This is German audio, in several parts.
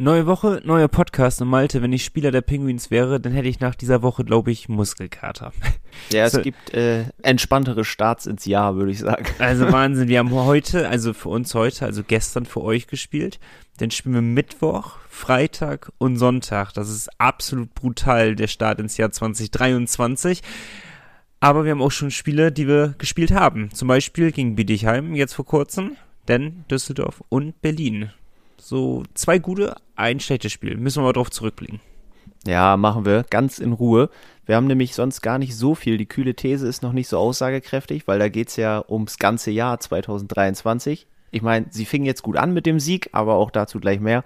Neue Woche, neuer Podcast. Und Malte, wenn ich Spieler der Penguins wäre, dann hätte ich nach dieser Woche, glaube ich, Muskelkater. Ja, es so. gibt äh, entspanntere Starts ins Jahr, würde ich sagen. Also Wahnsinn, wir haben heute, also für uns heute, also gestern für euch gespielt. Dann spielen wir Mittwoch, Freitag und Sonntag. Das ist absolut brutal, der Start ins Jahr 2023. Aber wir haben auch schon Spiele, die wir gespielt haben. Zum Beispiel gegen Bietigheim jetzt vor kurzem, denn Düsseldorf und Berlin. So zwei gute, ein schlechtes Spiel. Müssen wir mal drauf zurückblicken. Ja, machen wir ganz in Ruhe. Wir haben nämlich sonst gar nicht so viel. Die kühle These ist noch nicht so aussagekräftig, weil da geht es ja ums ganze Jahr 2023. Ich meine, sie fingen jetzt gut an mit dem Sieg, aber auch dazu gleich mehr.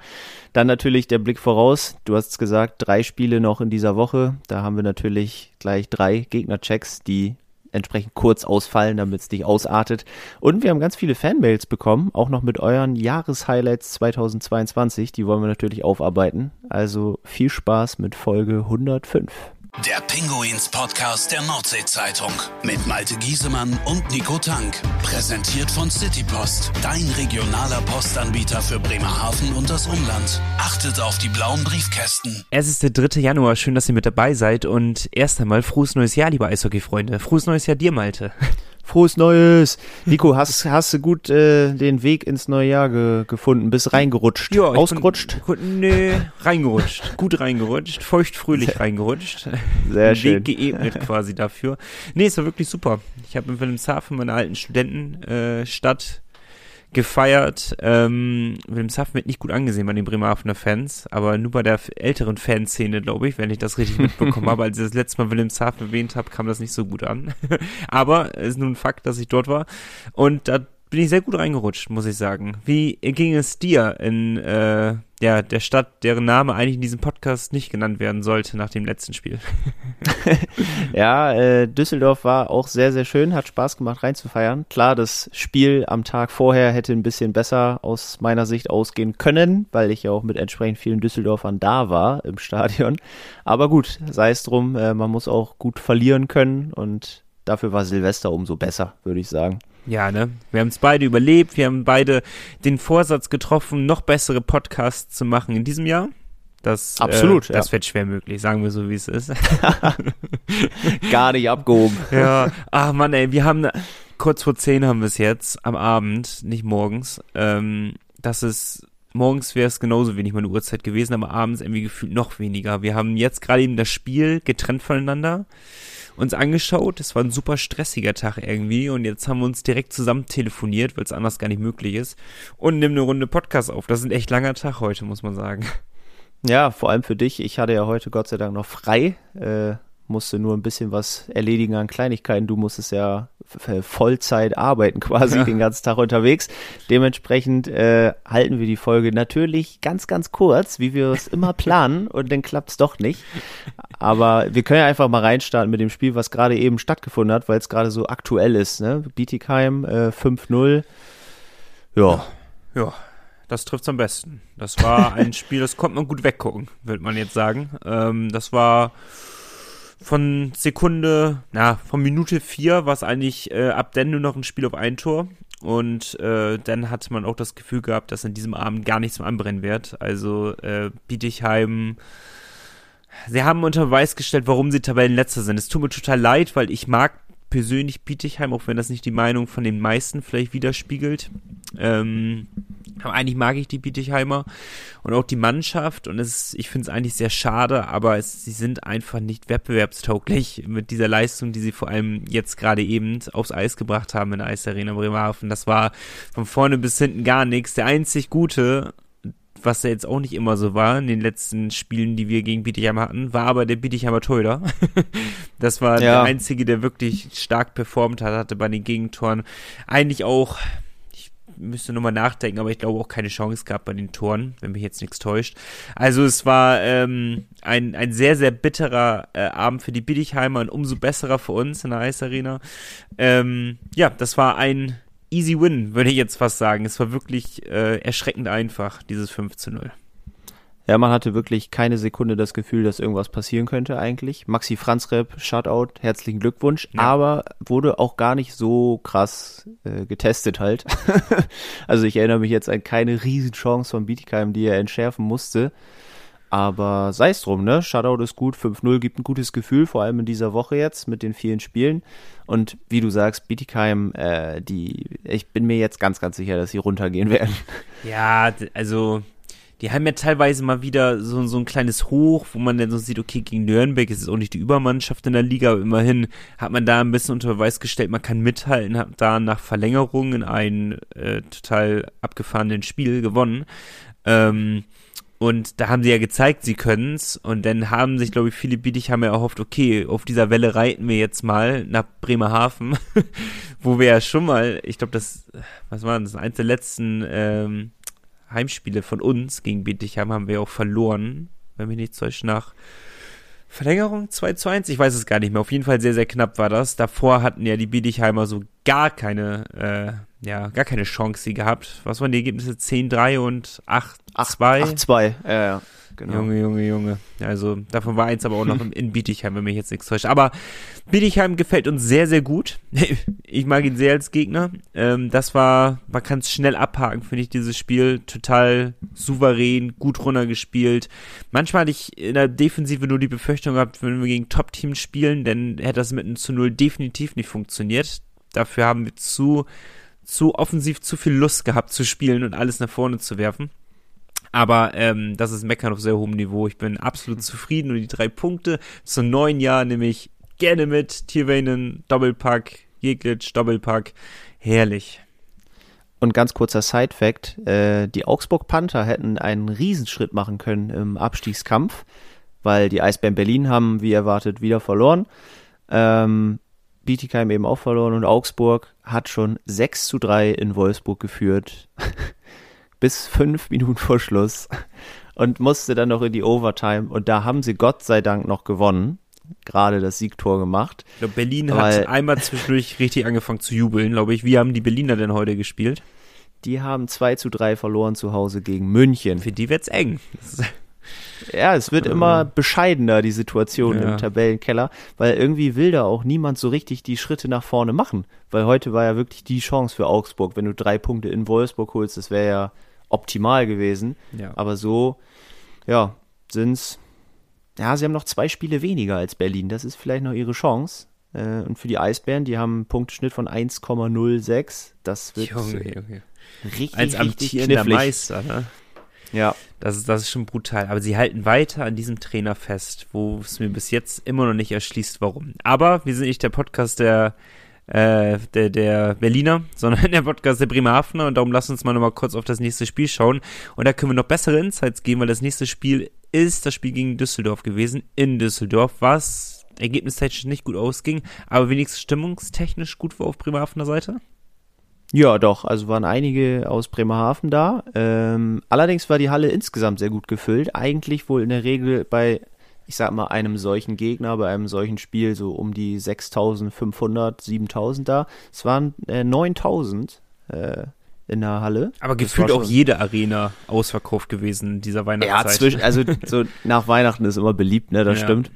Dann natürlich der Blick voraus. Du hast gesagt, drei Spiele noch in dieser Woche. Da haben wir natürlich gleich drei Gegnerchecks, die entsprechend kurz ausfallen, damit es nicht ausartet. Und wir haben ganz viele Fanmails bekommen, auch noch mit euren Jahreshighlights 2022. Die wollen wir natürlich aufarbeiten. Also viel Spaß mit Folge 105. Der Pinguins Podcast der Nordsee-Zeitung mit Malte Giesemann und Nico Tank. Präsentiert von Citypost, dein regionaler Postanbieter für Bremerhaven und das Umland. Achtet auf die blauen Briefkästen. Es ist der 3. Januar. Schön, dass ihr mit dabei seid. Und erst einmal frohes neues Jahr, liebe Eishockey-Freunde. Frohes neues Jahr dir, Malte. Frohes Neues. Nico, hast, hast du gut äh, den Weg ins neue Jahr ge gefunden? Bist reingerutscht? Ja, Ausgerutscht? Bin, nee, reingerutscht. gut reingerutscht. Feuchtfröhlich reingerutscht. Sehr den schön. Weg geebnet quasi dafür. Nee, es war wirklich super. Ich habe in Wilhelmshaven, meiner alten Studentenstadt, äh, gefeiert. Ähm, Wilhelmshaven wird nicht gut angesehen bei den Bremerhavener Fans, aber nur bei der älteren Fanszene, glaube ich, wenn ich das richtig mitbekommen habe. Als ich das letzte Mal Wilhelmshaven erwähnt habe, kam das nicht so gut an. aber es ist nun ein Fakt, dass ich dort war. Und da bin ich sehr gut reingerutscht, muss ich sagen. Wie ging es dir in äh, ja, der Stadt, deren Name eigentlich in diesem Podcast nicht genannt werden sollte nach dem letzten Spiel? ja, äh, Düsseldorf war auch sehr, sehr schön, hat Spaß gemacht reinzufeiern. Klar, das Spiel am Tag vorher hätte ein bisschen besser aus meiner Sicht ausgehen können, weil ich ja auch mit entsprechend vielen Düsseldorfern da war im Stadion. Aber gut, sei es drum, äh, man muss auch gut verlieren können und dafür war Silvester umso besser, würde ich sagen. Ja, ne? Wir haben es beide überlebt. Wir haben beide den Vorsatz getroffen, noch bessere Podcasts zu machen in diesem Jahr. Das, Absolut, äh, das ja. wird schwer möglich, sagen wir so, wie es ist. Gar nicht abgehoben. ja, ach man, ey, wir haben kurz vor zehn haben wir es jetzt am Abend, nicht morgens. Ähm, das ist morgens wäre es genauso wenig meine Uhrzeit gewesen, aber abends irgendwie gefühlt noch weniger. Wir haben jetzt gerade eben das Spiel getrennt voneinander uns angeschaut. Es war ein super stressiger Tag irgendwie und jetzt haben wir uns direkt zusammen telefoniert, weil es anders gar nicht möglich ist und nehmen eine Runde Podcast auf. Das ist ein echt langer Tag heute, muss man sagen. Ja, vor allem für dich. Ich hatte ja heute Gott sei Dank noch frei. Äh, musste nur ein bisschen was erledigen an Kleinigkeiten. Du musstest ja Vollzeit arbeiten quasi ja. den ganzen Tag unterwegs. Dementsprechend äh, halten wir die Folge natürlich ganz, ganz kurz, wie wir es immer planen und dann klappt es doch nicht. Aber wir können ja einfach mal reinstarten mit dem Spiel, was gerade eben stattgefunden hat, weil es gerade so aktuell ist. Ne? Bietigheim äh, 5-0. Ja. Ja. Das trifft's am besten. Das war ein Spiel, das konnte man gut weggucken, würde man jetzt sagen. Ähm, das war von Sekunde, na, von Minute vier war es eigentlich äh, ab dann nur noch ein Spiel auf ein Tor. Und äh, dann hatte man auch das Gefühl gehabt, dass in diesem Abend gar nichts mehr anbrennen wird. Also äh, Bietigheim, sie haben unter Beweis gestellt, warum sie Tabellenletzter sind. Es tut mir total leid, weil ich mag persönlich Bietigheim, auch wenn das nicht die Meinung von den meisten vielleicht widerspiegelt. Ähm, eigentlich mag ich die Bietigheimer und auch die Mannschaft und es, ich finde es eigentlich sehr schade, aber es, sie sind einfach nicht wettbewerbstauglich mit dieser Leistung, die sie vor allem jetzt gerade eben aufs Eis gebracht haben in der Eisarena Bremerhaven. Das war von vorne bis hinten gar nichts. Der einzig Gute was ja jetzt auch nicht immer so war in den letzten Spielen, die wir gegen Bietigheim hatten, war aber der Bietigheimer Torhüter. das war ja. der einzige, der wirklich stark performt hat, hatte bei den Gegentoren eigentlich auch, müsste nochmal nachdenken, aber ich glaube auch keine Chance gehabt bei den Toren, wenn mich jetzt nichts täuscht. Also es war ähm, ein, ein sehr, sehr bitterer äh, Abend für die Bietigheimer und umso besserer für uns in der Eisarena. Ähm, ja, das war ein easy win, würde ich jetzt fast sagen. Es war wirklich äh, erschreckend einfach, dieses 5 zu 0. Ja, man hatte wirklich keine Sekunde das Gefühl, dass irgendwas passieren könnte eigentlich. Maxi Franzrep, Shutout, herzlichen Glückwunsch, ja. aber wurde auch gar nicht so krass äh, getestet halt. also ich erinnere mich jetzt an keine Riesenchance von Bietigheim, die er entschärfen musste. Aber sei es drum, ne? Shutout ist gut, 5-0 gibt ein gutes Gefühl, vor allem in dieser Woche jetzt mit den vielen Spielen. Und wie du sagst, Bietigheim, äh, die, ich bin mir jetzt ganz, ganz sicher, dass sie runtergehen werden. Ja, also die haben ja teilweise mal wieder so, so ein kleines Hoch, wo man dann so sieht, okay, gegen Nürnberg ist es auch nicht die Übermannschaft in der Liga, aber immerhin hat man da ein bisschen unter Beweis gestellt, man kann mithalten, hat da nach Verlängerung in einem äh, total abgefahrenen Spiel gewonnen. Ähm, und da haben sie ja gezeigt, sie können's. Und dann haben sich, glaube ich, viele Bietig haben ja erhofft, okay, auf dieser Welle reiten wir jetzt mal nach Bremerhaven, wo wir ja schon mal, ich glaube, das, was war das, eins der letzten ähm, Heimspiele von uns gegen Bietigheim haben wir auch verloren, wenn mich nicht täuscht, nach Verlängerung 2 zu 1, ich weiß es gar nicht mehr. Auf jeden Fall sehr, sehr knapp war das. Davor hatten ja die Biedigheimer so gar keine, äh, ja, gar keine Chance gehabt. Was waren die Ergebnisse? 10-3 und 8-2? 8-2, ja, ja. Genau. Junge, Junge, Junge. Also davon war eins aber auch noch in Bietigheim, wenn mich jetzt nichts täuscht. Aber Bietigheim gefällt uns sehr, sehr gut. Ich mag ihn sehr als Gegner. Ähm, das war, man kann es schnell abhaken, finde ich, dieses Spiel. Total souverän, gut runtergespielt. Manchmal hatte ich in der Defensive nur die Befürchtung gehabt, wenn wir gegen Top-Teams spielen, dann hätte das mit einem zu Null definitiv nicht funktioniert. Dafür haben wir zu, zu offensiv zu viel Lust gehabt zu spielen und alles nach vorne zu werfen. Aber ähm, das ist Meckern auf sehr hohem Niveau. Ich bin absolut zufrieden und die drei Punkte zum neuen Jahr nehme ich gerne mit. Tierweinen, Doppelpack, Jeglitsch, Doppelpack. Herrlich. Und ganz kurzer Side-Fact: äh, Die Augsburg Panther hätten einen Riesenschritt machen können im Abstiegskampf, weil die Eisbären Berlin haben, wie erwartet, wieder verloren. Ähm, Bietigheim eben auch verloren und Augsburg hat schon 6 zu 3 in Wolfsburg geführt. bis fünf Minuten vor Schluss und musste dann noch in die Overtime. Und da haben sie Gott sei Dank noch gewonnen. Gerade das Siegtor gemacht. Ich glaube, Berlin hat einmal zwischendurch richtig angefangen zu jubeln, glaube ich. Wie haben die Berliner denn heute gespielt? Die haben 2 zu 3 verloren zu Hause gegen München. Für die wird's eng. Ja, es wird immer bescheidener, die Situation ja. im Tabellenkeller, weil irgendwie will da auch niemand so richtig die Schritte nach vorne machen. Weil heute war ja wirklich die Chance für Augsburg. Wenn du drei Punkte in Wolfsburg holst, das wäre ja optimal gewesen. Ja. Aber so, ja, sind's. Ja, sie haben noch zwei Spiele weniger als Berlin. Das ist vielleicht noch ihre Chance. Äh, und für die Eisbären, die haben einen Punkteschnitt von 1,06. Das wird Junge, Junge. richtig, Als amtierender Meister, ne? Ja. Das ist, das ist schon brutal. Aber sie halten weiter an diesem Trainer fest, wo es mir bis jetzt immer noch nicht erschließt, warum. Aber wir sind nicht der Podcast der äh, der, der Berliner, sondern der Podcast der Bremerhavener und darum lass uns mal nochmal kurz auf das nächste Spiel schauen und da können wir noch bessere Insights geben, weil das nächste Spiel ist das Spiel gegen Düsseldorf gewesen, in Düsseldorf, was ergebnistechnisch nicht gut ausging, aber wenigstens stimmungstechnisch gut war auf Bremerhavener Seite. Ja, doch. Also waren einige aus Bremerhaven da. Ähm, allerdings war die Halle insgesamt sehr gut gefüllt. Eigentlich wohl in der Regel bei ich sag mal, einem solchen Gegner, bei einem solchen Spiel so um die 6500, 7000 da. Es waren äh, 9000 äh, in der Halle. Aber gefühlt auch jede Arena ausverkauft gewesen in dieser Weihnachtszeit. Ja, zwischen, also so nach Weihnachten ist immer beliebt, ne, das ja. stimmt.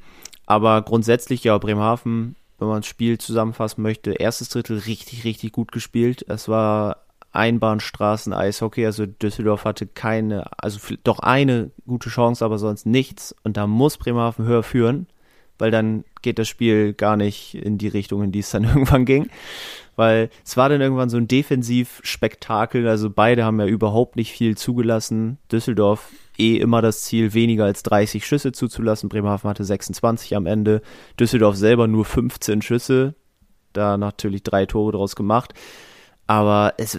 Aber grundsätzlich, ja, Bremerhaven, wenn man das Spiel zusammenfassen möchte, erstes Drittel richtig, richtig gut gespielt. Es war Einbahnstraßen Eishockey. Also Düsseldorf hatte keine, also doch eine gute Chance, aber sonst nichts. Und da muss Bremerhaven höher führen, weil dann geht das Spiel gar nicht in die Richtung, in die es dann irgendwann ging. Weil es war dann irgendwann so ein Defensivspektakel. Also beide haben ja überhaupt nicht viel zugelassen. Düsseldorf eh immer das Ziel, weniger als 30 Schüsse zuzulassen. Bremerhaven hatte 26 am Ende. Düsseldorf selber nur 15 Schüsse. Da natürlich drei Tore draus gemacht. Aber es,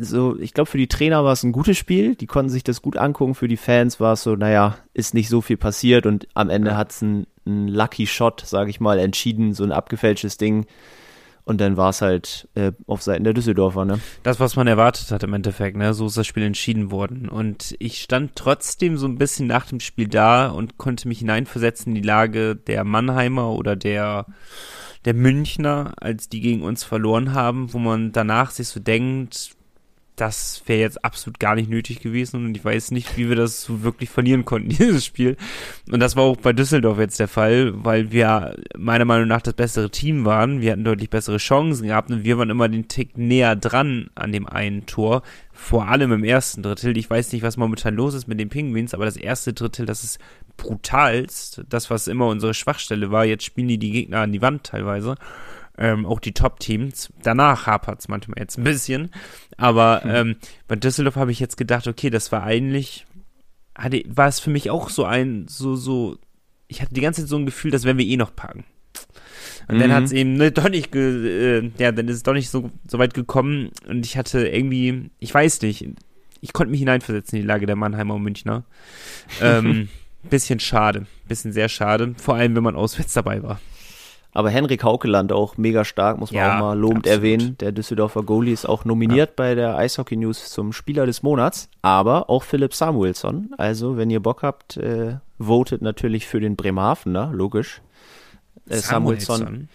so, ich glaube, für die Trainer war es ein gutes Spiel. Die konnten sich das gut angucken. Für die Fans war es so, naja, ist nicht so viel passiert und am Ende hat es ein, Lucky Shot, sage ich mal, entschieden, so ein abgefälschtes Ding. Und dann war es halt äh, auf Seiten der Düsseldorfer, ne? Das, was man erwartet hat im Endeffekt, ne? So ist das Spiel entschieden worden. Und ich stand trotzdem so ein bisschen nach dem Spiel da und konnte mich hineinversetzen in die Lage der Mannheimer oder der, der Münchner, als die gegen uns verloren haben, wo man danach sich so denkt, das wäre jetzt absolut gar nicht nötig gewesen und ich weiß nicht, wie wir das so wirklich verlieren konnten, dieses Spiel. Und das war auch bei Düsseldorf jetzt der Fall, weil wir meiner Meinung nach das bessere Team waren. Wir hatten deutlich bessere Chancen gehabt und wir waren immer den Tick näher dran an dem einen Tor. Vor allem im ersten Drittel. Ich weiß nicht, was momentan los ist mit den Penguins, aber das erste Drittel, das ist brutalst. Das, was immer unsere Schwachstelle war. Jetzt spielen die die Gegner an die Wand teilweise ähm, auch die Top-Teams. Danach hapert es manchmal jetzt ein bisschen. Aber hm. ähm, bei Düsseldorf habe ich jetzt gedacht, okay, das war eigentlich, hatte, war es für mich auch so ein, so, so, ich hatte die ganze Zeit so ein Gefühl, das werden wir eh noch packen. Und mhm. dann hat es eben ne, doch nicht, ge, äh, ja, dann ist es doch nicht so, so weit gekommen und ich hatte irgendwie, ich weiß nicht, ich konnte mich hineinversetzen in die Lage der Mannheimer und Münchner. Ähm, bisschen schade, bisschen sehr schade, vor allem wenn man auswärts dabei war. Aber Henrik Haukeland auch mega stark, muss man ja, auch mal lobend absolut. erwähnen. Der Düsseldorfer Goalie ist auch nominiert ja. bei der Eishockey News zum Spieler des Monats. Aber auch Philipp Samuelsson. Also, wenn ihr Bock habt, äh, votet natürlich für den Bremerhavener, logisch. Äh, Samuelsson. Samuelsson.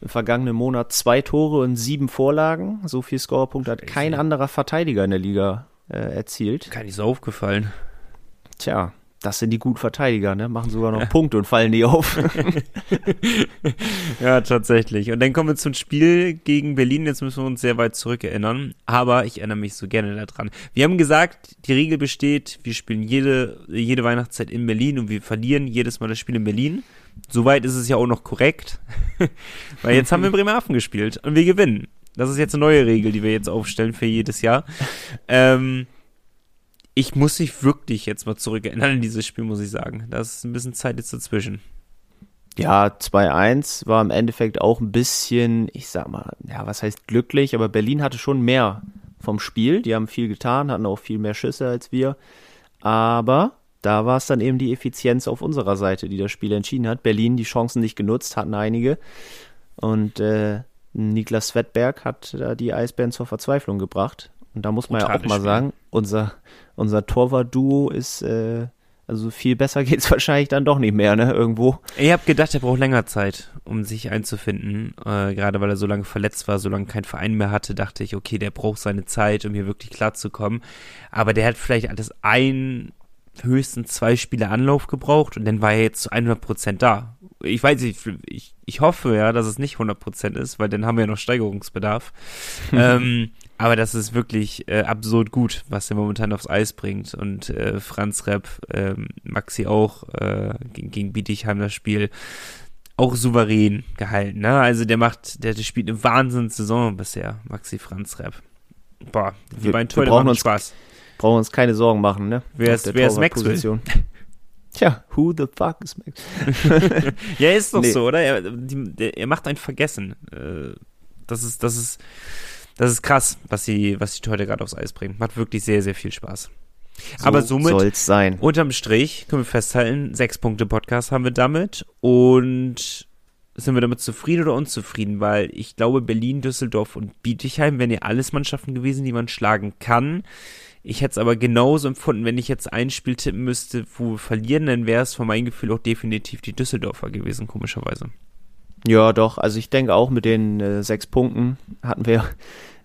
Im vergangenen Monat zwei Tore und sieben Vorlagen. So viel Scorerpunkte hat kein anderer Verteidiger in der Liga äh, erzielt. Gar nicht so aufgefallen. Tja, das sind die guten Verteidiger, ne? Machen sogar noch Punkte und fallen nie auf. ja, tatsächlich. Und dann kommen wir zum Spiel gegen Berlin. Jetzt müssen wir uns sehr weit zurück erinnern. Aber ich erinnere mich so gerne daran. Wir haben gesagt, die Regel besteht, wir spielen jede, jede Weihnachtszeit in Berlin und wir verlieren jedes Mal das Spiel in Berlin. Soweit ist es ja auch noch korrekt. Weil jetzt haben wir in Bremerhaven gespielt und wir gewinnen. Das ist jetzt eine neue Regel, die wir jetzt aufstellen für jedes Jahr. Ähm, ich muss mich wirklich jetzt mal zurückerinnern an dieses Spiel, muss ich sagen. Da ist ein bisschen Zeit jetzt dazwischen. Ja, 2-1 war im Endeffekt auch ein bisschen, ich sag mal, ja, was heißt glücklich, aber Berlin hatte schon mehr vom Spiel. Die haben viel getan, hatten auch viel mehr Schüsse als wir. Aber da war es dann eben die Effizienz auf unserer Seite, die das Spiel entschieden hat. Berlin die Chancen nicht genutzt, hatten einige. Und äh, Niklas Svetberg hat da die Eisbären zur Verzweiflung gebracht. Und da muss man ja auch mal Spiel. sagen, unser, unser Torwart-Duo ist, äh, also viel besser geht's wahrscheinlich dann doch nicht mehr, ne, irgendwo. Ich habe gedacht, er braucht länger Zeit, um sich einzufinden. Äh, gerade weil er so lange verletzt war, so lange keinen Verein mehr hatte, dachte ich, okay, der braucht seine Zeit, um hier wirklich klar zu kommen. Aber der hat vielleicht alles ein, höchstens zwei Spiele Anlauf gebraucht und dann war er jetzt zu 100 Prozent da. Ich weiß nicht, ich, ich hoffe ja, dass es nicht 100 Prozent ist, weil dann haben wir ja noch Steigerungsbedarf. ähm, aber das ist wirklich äh, absurd gut, was er momentan aufs Eis bringt. Und äh, Franz Repp, äh, Maxi auch äh, gegen, gegen Bietigheim das Spiel auch souverän gehalten. Ne? Also der macht, der, der spielt eine Wahnsinnssaison bisher, Maxi Franz Repp. Boah, die wir, beiden Tore machen uns, Spaß. Brauchen uns keine Sorgen machen, ne? Wer ist, wer ist Maxwell? Tja, who the fuck is Maxwell? ja, ist doch nee. so, oder? Er, die, er macht einen vergessen. Äh, das ist, das ist das ist krass, was sie, was die heute gerade aufs Eis bringen. Macht wirklich sehr, sehr viel Spaß. So Aber somit, soll's sein. unterm Strich, können wir festhalten, sechs Punkte Podcast haben wir damit und sind wir damit zufrieden oder unzufrieden? Weil ich glaube, Berlin, Düsseldorf und Bietigheim wären ja alles Mannschaften gewesen, die man schlagen kann. Ich hätte es aber genauso empfunden, wenn ich jetzt ein Spiel tippen müsste, wo wir verlieren, dann wäre es von meinem Gefühl auch definitiv die Düsseldorfer gewesen, komischerweise. Ja, doch. Also ich denke auch mit den äh, sechs Punkten hatten wir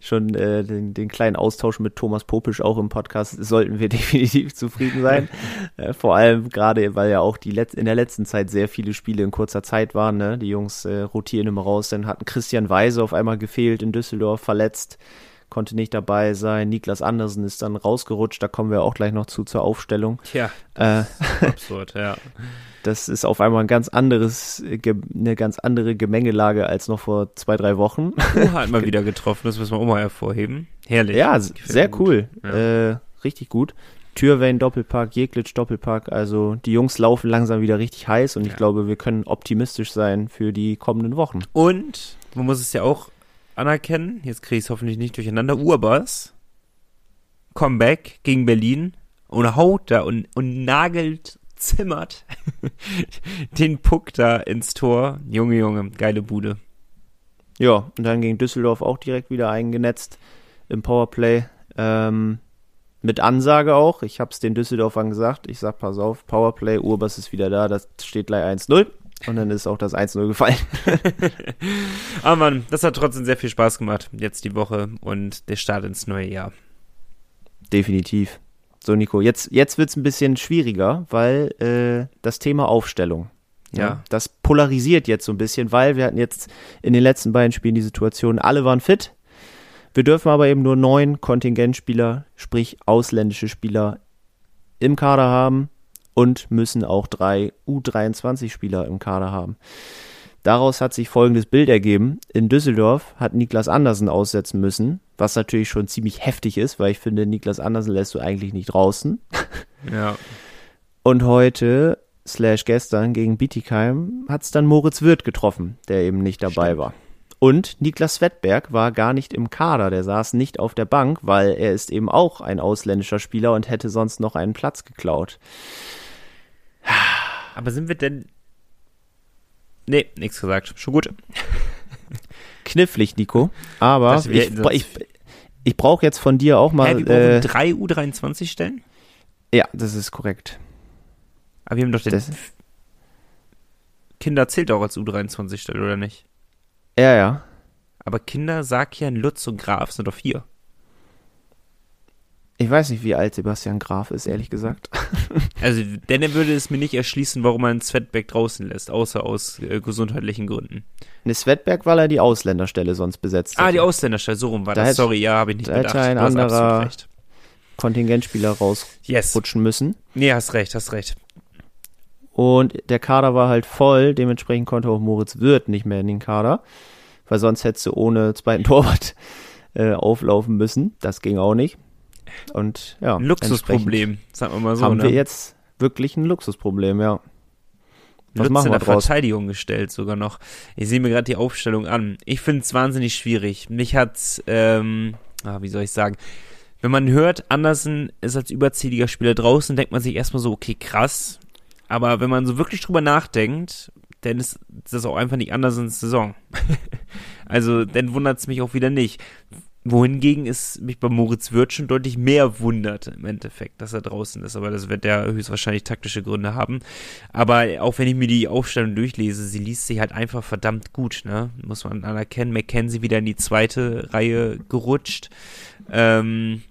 schon äh, den, den kleinen Austausch mit Thomas Popisch auch im Podcast, sollten wir definitiv zufrieden sein. äh, vor allem gerade, weil ja auch die Let in der letzten Zeit sehr viele Spiele in kurzer Zeit waren. Ne? Die Jungs äh, rotieren immer raus. Dann hatten Christian Weise auf einmal gefehlt in Düsseldorf, verletzt, konnte nicht dabei sein. Niklas Andersen ist dann rausgerutscht. Da kommen wir auch gleich noch zu zur Aufstellung. Tja, äh, absurd, ja. Das ist auf einmal ein ganz anderes, eine ganz andere Gemengelage als noch vor zwei, drei Wochen. hat mal wieder getroffen, das müssen wir auch mal hervorheben. Herrlich. Ja, sehr cool. Ja. Äh, richtig gut. Türwein Doppelpack, Jeglitsch Doppelpack. Also die Jungs laufen langsam wieder richtig heiß und ja. ich glaube, wir können optimistisch sein für die kommenden Wochen. Und man muss es ja auch anerkennen, jetzt kriege ich es hoffentlich nicht durcheinander, Urbas, Comeback gegen Berlin und haut da und, und nagelt zimmert den Puck da ins Tor. Junge, Junge, geile Bude. Ja, und dann gegen Düsseldorf auch direkt wieder eingenetzt im Powerplay. Ähm, mit Ansage auch. Ich habe es den Düsseldorfern gesagt. Ich sag, pass auf, Powerplay, Urbas ist wieder da. Das steht gleich 1-0. Und dann ist auch das 1-0 gefallen. Aber Mann, das hat trotzdem sehr viel Spaß gemacht. Jetzt die Woche und der Start ins neue Jahr. definitiv. So, Nico, jetzt, jetzt wird es ein bisschen schwieriger, weil äh, das Thema Aufstellung. Ja. ja. Das polarisiert jetzt so ein bisschen, weil wir hatten jetzt in den letzten beiden Spielen die Situation, alle waren fit. Wir dürfen aber eben nur neun Kontingentspieler, sprich ausländische Spieler im Kader haben und müssen auch drei U23-Spieler im Kader haben. Daraus hat sich folgendes Bild ergeben. In Düsseldorf hat Niklas Andersen aussetzen müssen, was natürlich schon ziemlich heftig ist, weil ich finde, Niklas Andersen lässt du eigentlich nicht draußen. Ja. Und heute, slash gestern, gegen Bietigheim, hat es dann Moritz Wirth getroffen, der eben nicht dabei Stimmt. war. Und Niklas Wettberg war gar nicht im Kader, der saß nicht auf der Bank, weil er ist eben auch ein ausländischer Spieler und hätte sonst noch einen Platz geklaut. Aber sind wir denn Nee, nichts gesagt. Schon gut. Knifflig, Nico. Aber das, ich, ich, ich brauche jetzt von dir auch mal. Hä, wir äh, drei U23 stellen? Ja, das ist korrekt. Aber wir haben doch den. Das Kinder zählt auch als U23 Stelle, oder nicht? Ja, ja. Aber Kinder, Sakian, Lutz und Graf sind doch vier. Ich weiß nicht, wie alt Sebastian Graf ist, ehrlich gesagt. Also, denn er würde es mir nicht erschließen, warum man Svetberg draußen lässt, außer aus äh, gesundheitlichen Gründen. Ne, Svetberg, weil er die Ausländerstelle sonst besetzt hat. Ah, die Ausländerstelle, so rum war da das. Hätte, Sorry, ja, habe ich nicht da bedacht. Hätte ein anderer Kontingentspieler rausrutschen yes. müssen. Nee, hast recht, hast recht. Und der Kader war halt voll, dementsprechend konnte auch Moritz Wirth nicht mehr in den Kader, weil sonst hättest du ohne zweiten Torwart äh, auflaufen müssen. Das ging auch nicht. Und ja. Luxusproblem, sagen wir mal so. Haben ne? wir jetzt wirklich ein Luxusproblem, ja. Was Lutz machen wir in der draus? Verteidigung gestellt sogar noch. Ich sehe mir gerade die Aufstellung an. Ich finde es wahnsinnig schwierig. Mich hat, ähm, ah, wie soll ich sagen, wenn man hört, Andersen ist als überzähliger Spieler draußen, denkt man sich erstmal so, okay, krass. Aber wenn man so wirklich drüber nachdenkt, dann ist das auch einfach nicht Andersens Saison. also, dann wundert es mich auch wieder nicht. Wohingegen es mich bei Moritz Wirth schon deutlich mehr wundert im Endeffekt, dass er draußen ist. Aber das wird ja höchstwahrscheinlich taktische Gründe haben. Aber auch wenn ich mir die Aufstellung durchlese, sie liest sich halt einfach verdammt gut, ne? Muss man anerkennen. McKenzie wieder in die zweite Reihe gerutscht. Ähm,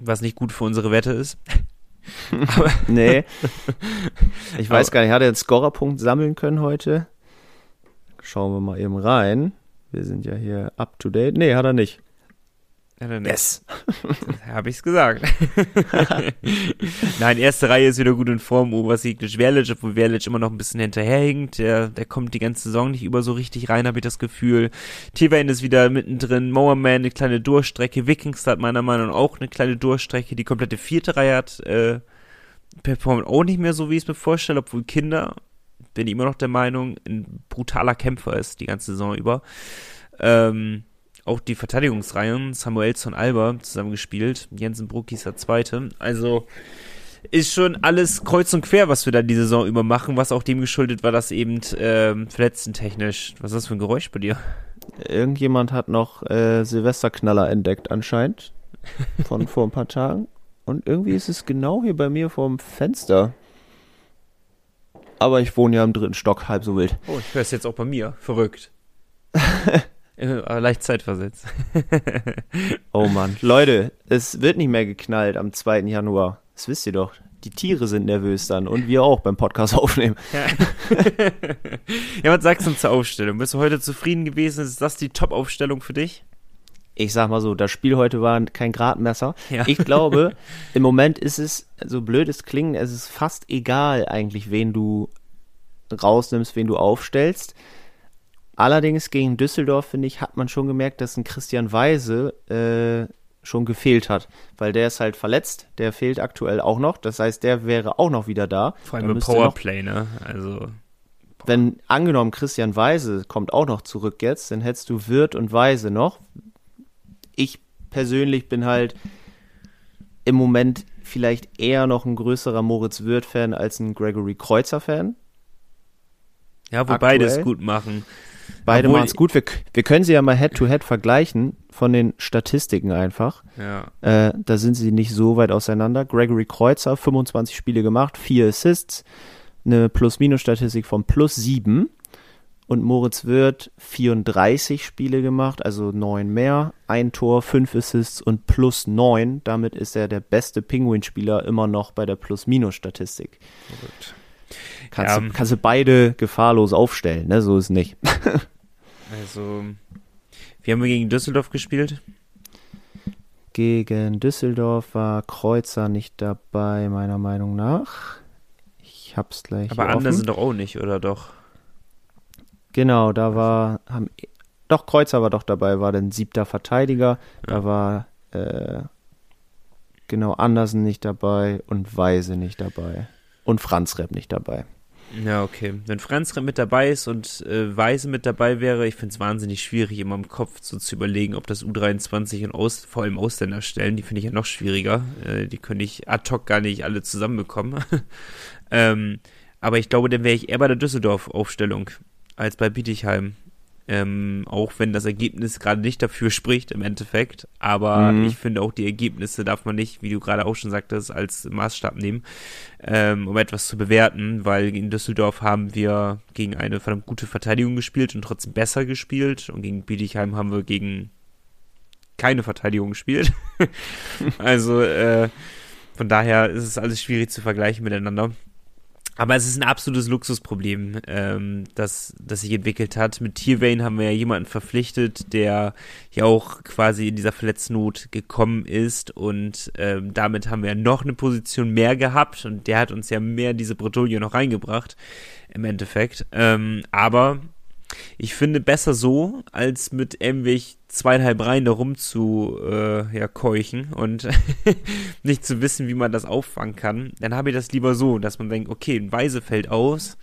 was nicht gut für unsere Wette ist. Aber nee. Ich weiß gar nicht, hat er einen Scorerpunkt sammeln können heute? Schauen wir mal eben rein. Wir sind ja hier up to date. Nee, hat er nicht. Hat er nicht. Yes. Habe ich's gesagt. Nein, erste Reihe ist wieder gut in Form. Obersieglich Verlic, obwohl Verlic immer noch ein bisschen hinterherhinkt. Der, der kommt die ganze Saison nicht über so richtig rein, habe ich das Gefühl. Tivane ist wieder mittendrin. Mowerman eine kleine Durchstrecke. Vikings hat meiner Meinung nach auch eine kleine Durchstrecke. Die komplette vierte Reihe hat äh, performt auch nicht mehr so, wie ich es mir vorstelle, obwohl Kinder bin ich immer noch der Meinung, ein brutaler Kämpfer ist die ganze Saison über. Ähm, auch die Verteidigungsreihen, Samuelsson Alba zusammengespielt, Jensen Bruckis der Zweite. Also ist schon alles kreuz und quer, was wir da die Saison über machen, was auch dem geschuldet war, dass eben ähm, verletztentechnisch. Was ist das für ein Geräusch bei dir? Irgendjemand hat noch äh, Silvesterknaller entdeckt anscheinend von vor ein paar Tagen. Und irgendwie ist es genau hier bei mir vorm Fenster aber ich wohne ja im dritten Stock, halb so wild. Oh, ich höre es jetzt auch bei mir. Verrückt. aber leicht zeitversetzt. oh Mann. Leute, es wird nicht mehr geknallt am 2. Januar. Das wisst ihr doch. Die Tiere sind nervös dann und wir auch beim Podcast aufnehmen. Ja, ja was sagst du zur Aufstellung? Bist du heute zufrieden gewesen? Ist das die Top-Aufstellung für dich? Ich sag mal so, das Spiel heute war kein Gradmesser. Ja. Ich glaube, im Moment ist es, so blöd es klingt, es ist fast egal eigentlich, wen du rausnimmst, wen du aufstellst. Allerdings gegen Düsseldorf, finde ich, hat man schon gemerkt, dass ein Christian Weise äh, schon gefehlt hat, weil der ist halt verletzt, der fehlt aktuell auch noch, das heißt, der wäre auch noch wieder da. Vor allem im Powerplay, ne? Also wenn angenommen Christian Weise kommt auch noch zurück jetzt, dann hättest du Wirt und Weise noch, ich persönlich bin halt im Moment vielleicht eher noch ein größerer Moritz Wirth-Fan als ein Gregory Kreuzer-Fan. Ja, wo beide es gut machen. Beide machen es gut. Wir, wir können sie ja mal Head-to-Head -head vergleichen von den Statistiken einfach. Ja. Äh, da sind sie nicht so weit auseinander. Gregory Kreuzer, 25 Spiele gemacht, 4 Assists, eine Plus-Minus-Statistik von plus 7. und Moritz Wirth 34 Spiele gemacht, also neun mehr, ein Tor, fünf Assists und plus neun. Damit ist er der beste Pinguinspieler immer noch bei der Plus-Minus-Statistik. Kannst, ja. du, kannst du beide gefahrlos aufstellen, ne? So ist nicht. also, wie haben wir gegen Düsseldorf gespielt? Gegen Düsseldorf war Kreuzer nicht dabei, meiner Meinung nach. Ich hab's gleich. Aber andere sind doch auch nicht, oder doch? Genau, da war, haben, doch, Kreuzer war doch dabei, war dann siebter Verteidiger. Ja. Da war, äh, genau, Andersen nicht dabei und Weise nicht dabei. Und Franz Repp nicht dabei. Ja, okay. Wenn Franz mit dabei ist und äh, Weise mit dabei wäre, ich finde es wahnsinnig schwierig, immer im Kopf so zu überlegen, ob das U23 und Aus, vor allem Ausländer stellen, die finde ich ja noch schwieriger. Äh, die könnte ich ad hoc gar nicht alle zusammenbekommen. ähm, aber ich glaube, dann wäre ich eher bei der Düsseldorf-Aufstellung als bei Bietigheim. Ähm, auch wenn das Ergebnis gerade nicht dafür spricht im Endeffekt. Aber mhm. ich finde auch die Ergebnisse darf man nicht, wie du gerade auch schon sagtest, als Maßstab nehmen, ähm, um etwas zu bewerten, weil in Düsseldorf haben wir gegen eine verdammt gute Verteidigung gespielt und trotzdem besser gespielt. Und gegen Bietigheim haben wir gegen keine Verteidigung gespielt. also äh, von daher ist es alles schwierig zu vergleichen miteinander. Aber es ist ein absolutes Luxusproblem, ähm, das, das sich entwickelt hat. Mit Tiervane haben wir ja jemanden verpflichtet, der ja auch quasi in dieser Verletznot gekommen ist und ähm, damit haben wir ja noch eine Position mehr gehabt und der hat uns ja mehr diese Bretouille noch reingebracht im Endeffekt. Ähm, aber ich finde besser so, als mit irgendwelch zweieinhalb Reihen da rum zu äh, ja, keuchen und nicht zu wissen, wie man das auffangen kann. Dann habe ich das lieber so, dass man denkt, okay, ein Weise fällt aus,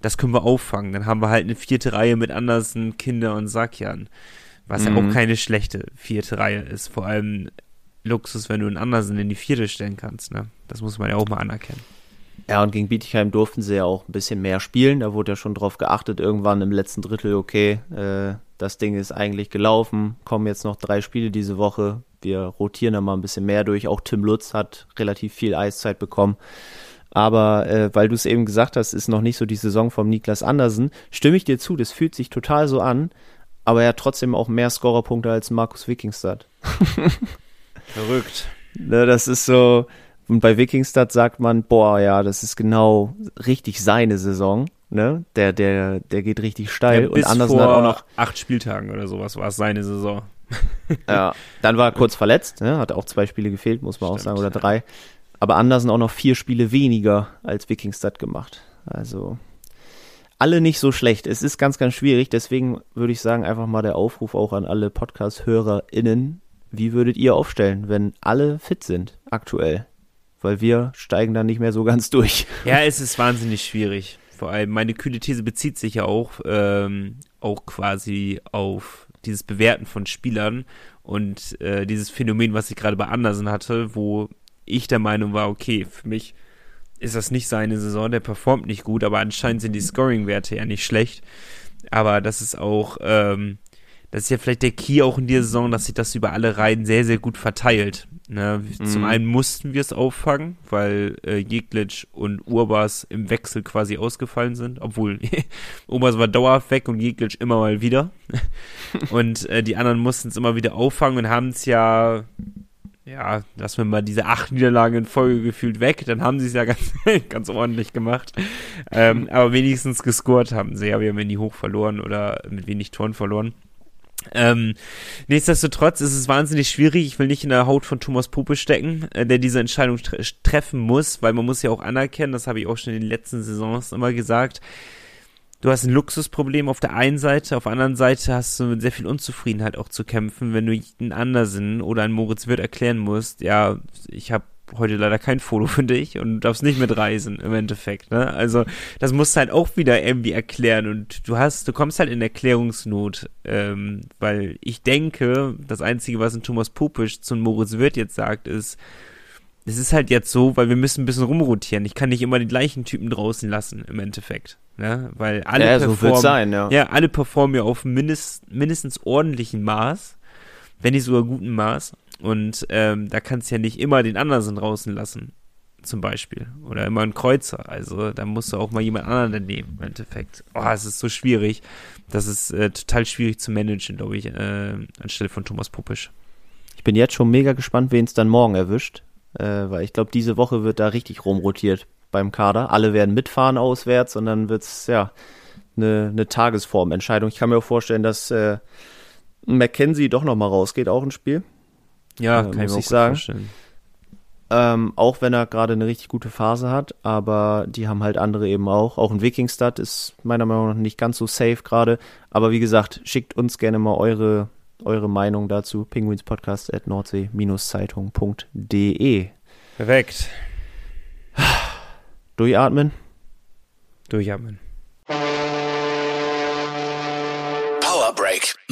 das können wir auffangen. Dann haben wir halt eine vierte Reihe mit Andersen, Kinder und Sakian. Was mhm. ja auch mhm. keine schlechte vierte Reihe ist. Vor allem Luxus, wenn du einen Andersen in die vierte stellen kannst. Ne? Das muss man ja auch mal anerkennen. Ja, und gegen Bietigheim durften sie ja auch ein bisschen mehr spielen. Da wurde ja schon drauf geachtet, irgendwann im letzten Drittel, okay, äh, das Ding ist eigentlich gelaufen, kommen jetzt noch drei Spiele diese Woche. Wir rotieren da mal ein bisschen mehr durch. Auch Tim Lutz hat relativ viel Eiszeit bekommen. Aber äh, weil du es eben gesagt hast, ist noch nicht so die Saison vom Niklas Andersen, stimme ich dir zu, das fühlt sich total so an, aber er hat trotzdem auch mehr Scorerpunkte als Markus Wikingstad. Verrückt. Ne, das ist so, und bei Wikingstad sagt man, boah, ja, das ist genau richtig seine Saison. Ne? Der, der, der geht richtig steil. Ja, und Andersen vor hat auch noch acht Spieltagen oder sowas war es seine Saison. ja, dann war er kurz verletzt, ne? hat auch zwei Spiele gefehlt, muss man Stimmt, auch sagen, oder drei. Aber Andersen auch noch vier Spiele weniger als Wikingstad gemacht. Also alle nicht so schlecht. Es ist ganz, ganz schwierig. Deswegen würde ich sagen, einfach mal der Aufruf auch an alle Podcast-HörerInnen. Wie würdet ihr aufstellen, wenn alle fit sind aktuell? Weil wir steigen dann nicht mehr so ganz durch. Ja, es ist wahnsinnig schwierig. Vor allem meine kühle These bezieht sich ja auch, ähm, auch quasi auf dieses Bewerten von Spielern und äh, dieses Phänomen, was ich gerade bei Andersen hatte, wo ich der Meinung war, okay, für mich ist das nicht seine Saison, der performt nicht gut, aber anscheinend sind die Scoring-Werte ja nicht schlecht. Aber das ist auch, ähm, das ist ja vielleicht der Key auch in der Saison, dass sich das über alle Reihen sehr, sehr gut verteilt. Ne? Mhm. Zum einen mussten wir es auffangen, weil äh, Jeglitsch und Urbas im Wechsel quasi ausgefallen sind, obwohl Urbas war dauerhaft weg und Jeglitsch immer mal wieder. und äh, die anderen mussten es immer wieder auffangen und haben es ja, ja, lassen wir mal diese acht Niederlagen in Folge gefühlt weg, dann haben sie es ja ganz, ganz ordentlich gemacht. Ähm, aber wenigstens gescored haben sie ja, wir haben nie hoch verloren oder mit wenig Toren verloren. Ähm, nichtsdestotrotz ist es wahnsinnig schwierig. Ich will nicht in der Haut von Thomas Puppe stecken, äh, der diese Entscheidung tre treffen muss, weil man muss ja auch anerkennen, das habe ich auch schon in den letzten Saisons immer gesagt. Du hast ein Luxusproblem auf der einen Seite, auf der anderen Seite hast du mit sehr viel Unzufriedenheit auch zu kämpfen, wenn du einen Andersen oder einen Moritz Wirth erklären musst, ja, ich habe heute leider kein Foto für dich und du darfst nicht mitreisen im Endeffekt. Ne? Also das musst du halt auch wieder irgendwie erklären und du hast, du kommst halt in Erklärungsnot, ähm, weil ich denke, das Einzige, was ein Thomas Pupisch zu Moritz Wirth jetzt sagt, ist, es ist halt jetzt so, weil wir müssen ein bisschen rumrotieren. Ich kann nicht immer die gleichen Typen draußen lassen, im Endeffekt. Ne? Weil alle ja, performen, so sein, ja. ja, alle performen ja auf mindest, mindestens ordentlichen Maß, wenn nicht sogar guten Maß. Und ähm, da kannst du ja nicht immer den Andersen draußen lassen. zum Beispiel. Oder immer ein Kreuzer. Also da musst du auch mal jemand anderen nehmen, im Endeffekt. Oh, es ist so schwierig. Das ist äh, total schwierig zu managen, glaube ich, äh, anstelle von Thomas Puppisch. Ich bin jetzt schon mega gespannt, wen es dann morgen erwischt. Äh, weil ich glaube, diese Woche wird da richtig rumrotiert beim Kader. Alle werden mitfahren auswärts und dann wird es, ja, eine, eine Tagesformentscheidung. Ich kann mir auch vorstellen, dass äh, Mackenzie doch nochmal rausgeht, auch ein Spiel. Ja, äh, kann muss ich, ich sagen. Vorstellen. Ähm, auch wenn er gerade eine richtig gute Phase hat, aber die haben halt andere eben auch. Auch ein Wikingstad ist meiner Meinung nach nicht ganz so safe gerade. Aber wie gesagt, schickt uns gerne mal eure, eure Meinung dazu. Penguinspodcast at nordsee-zeitung.de. Perfekt. Durchatmen. Durchatmen.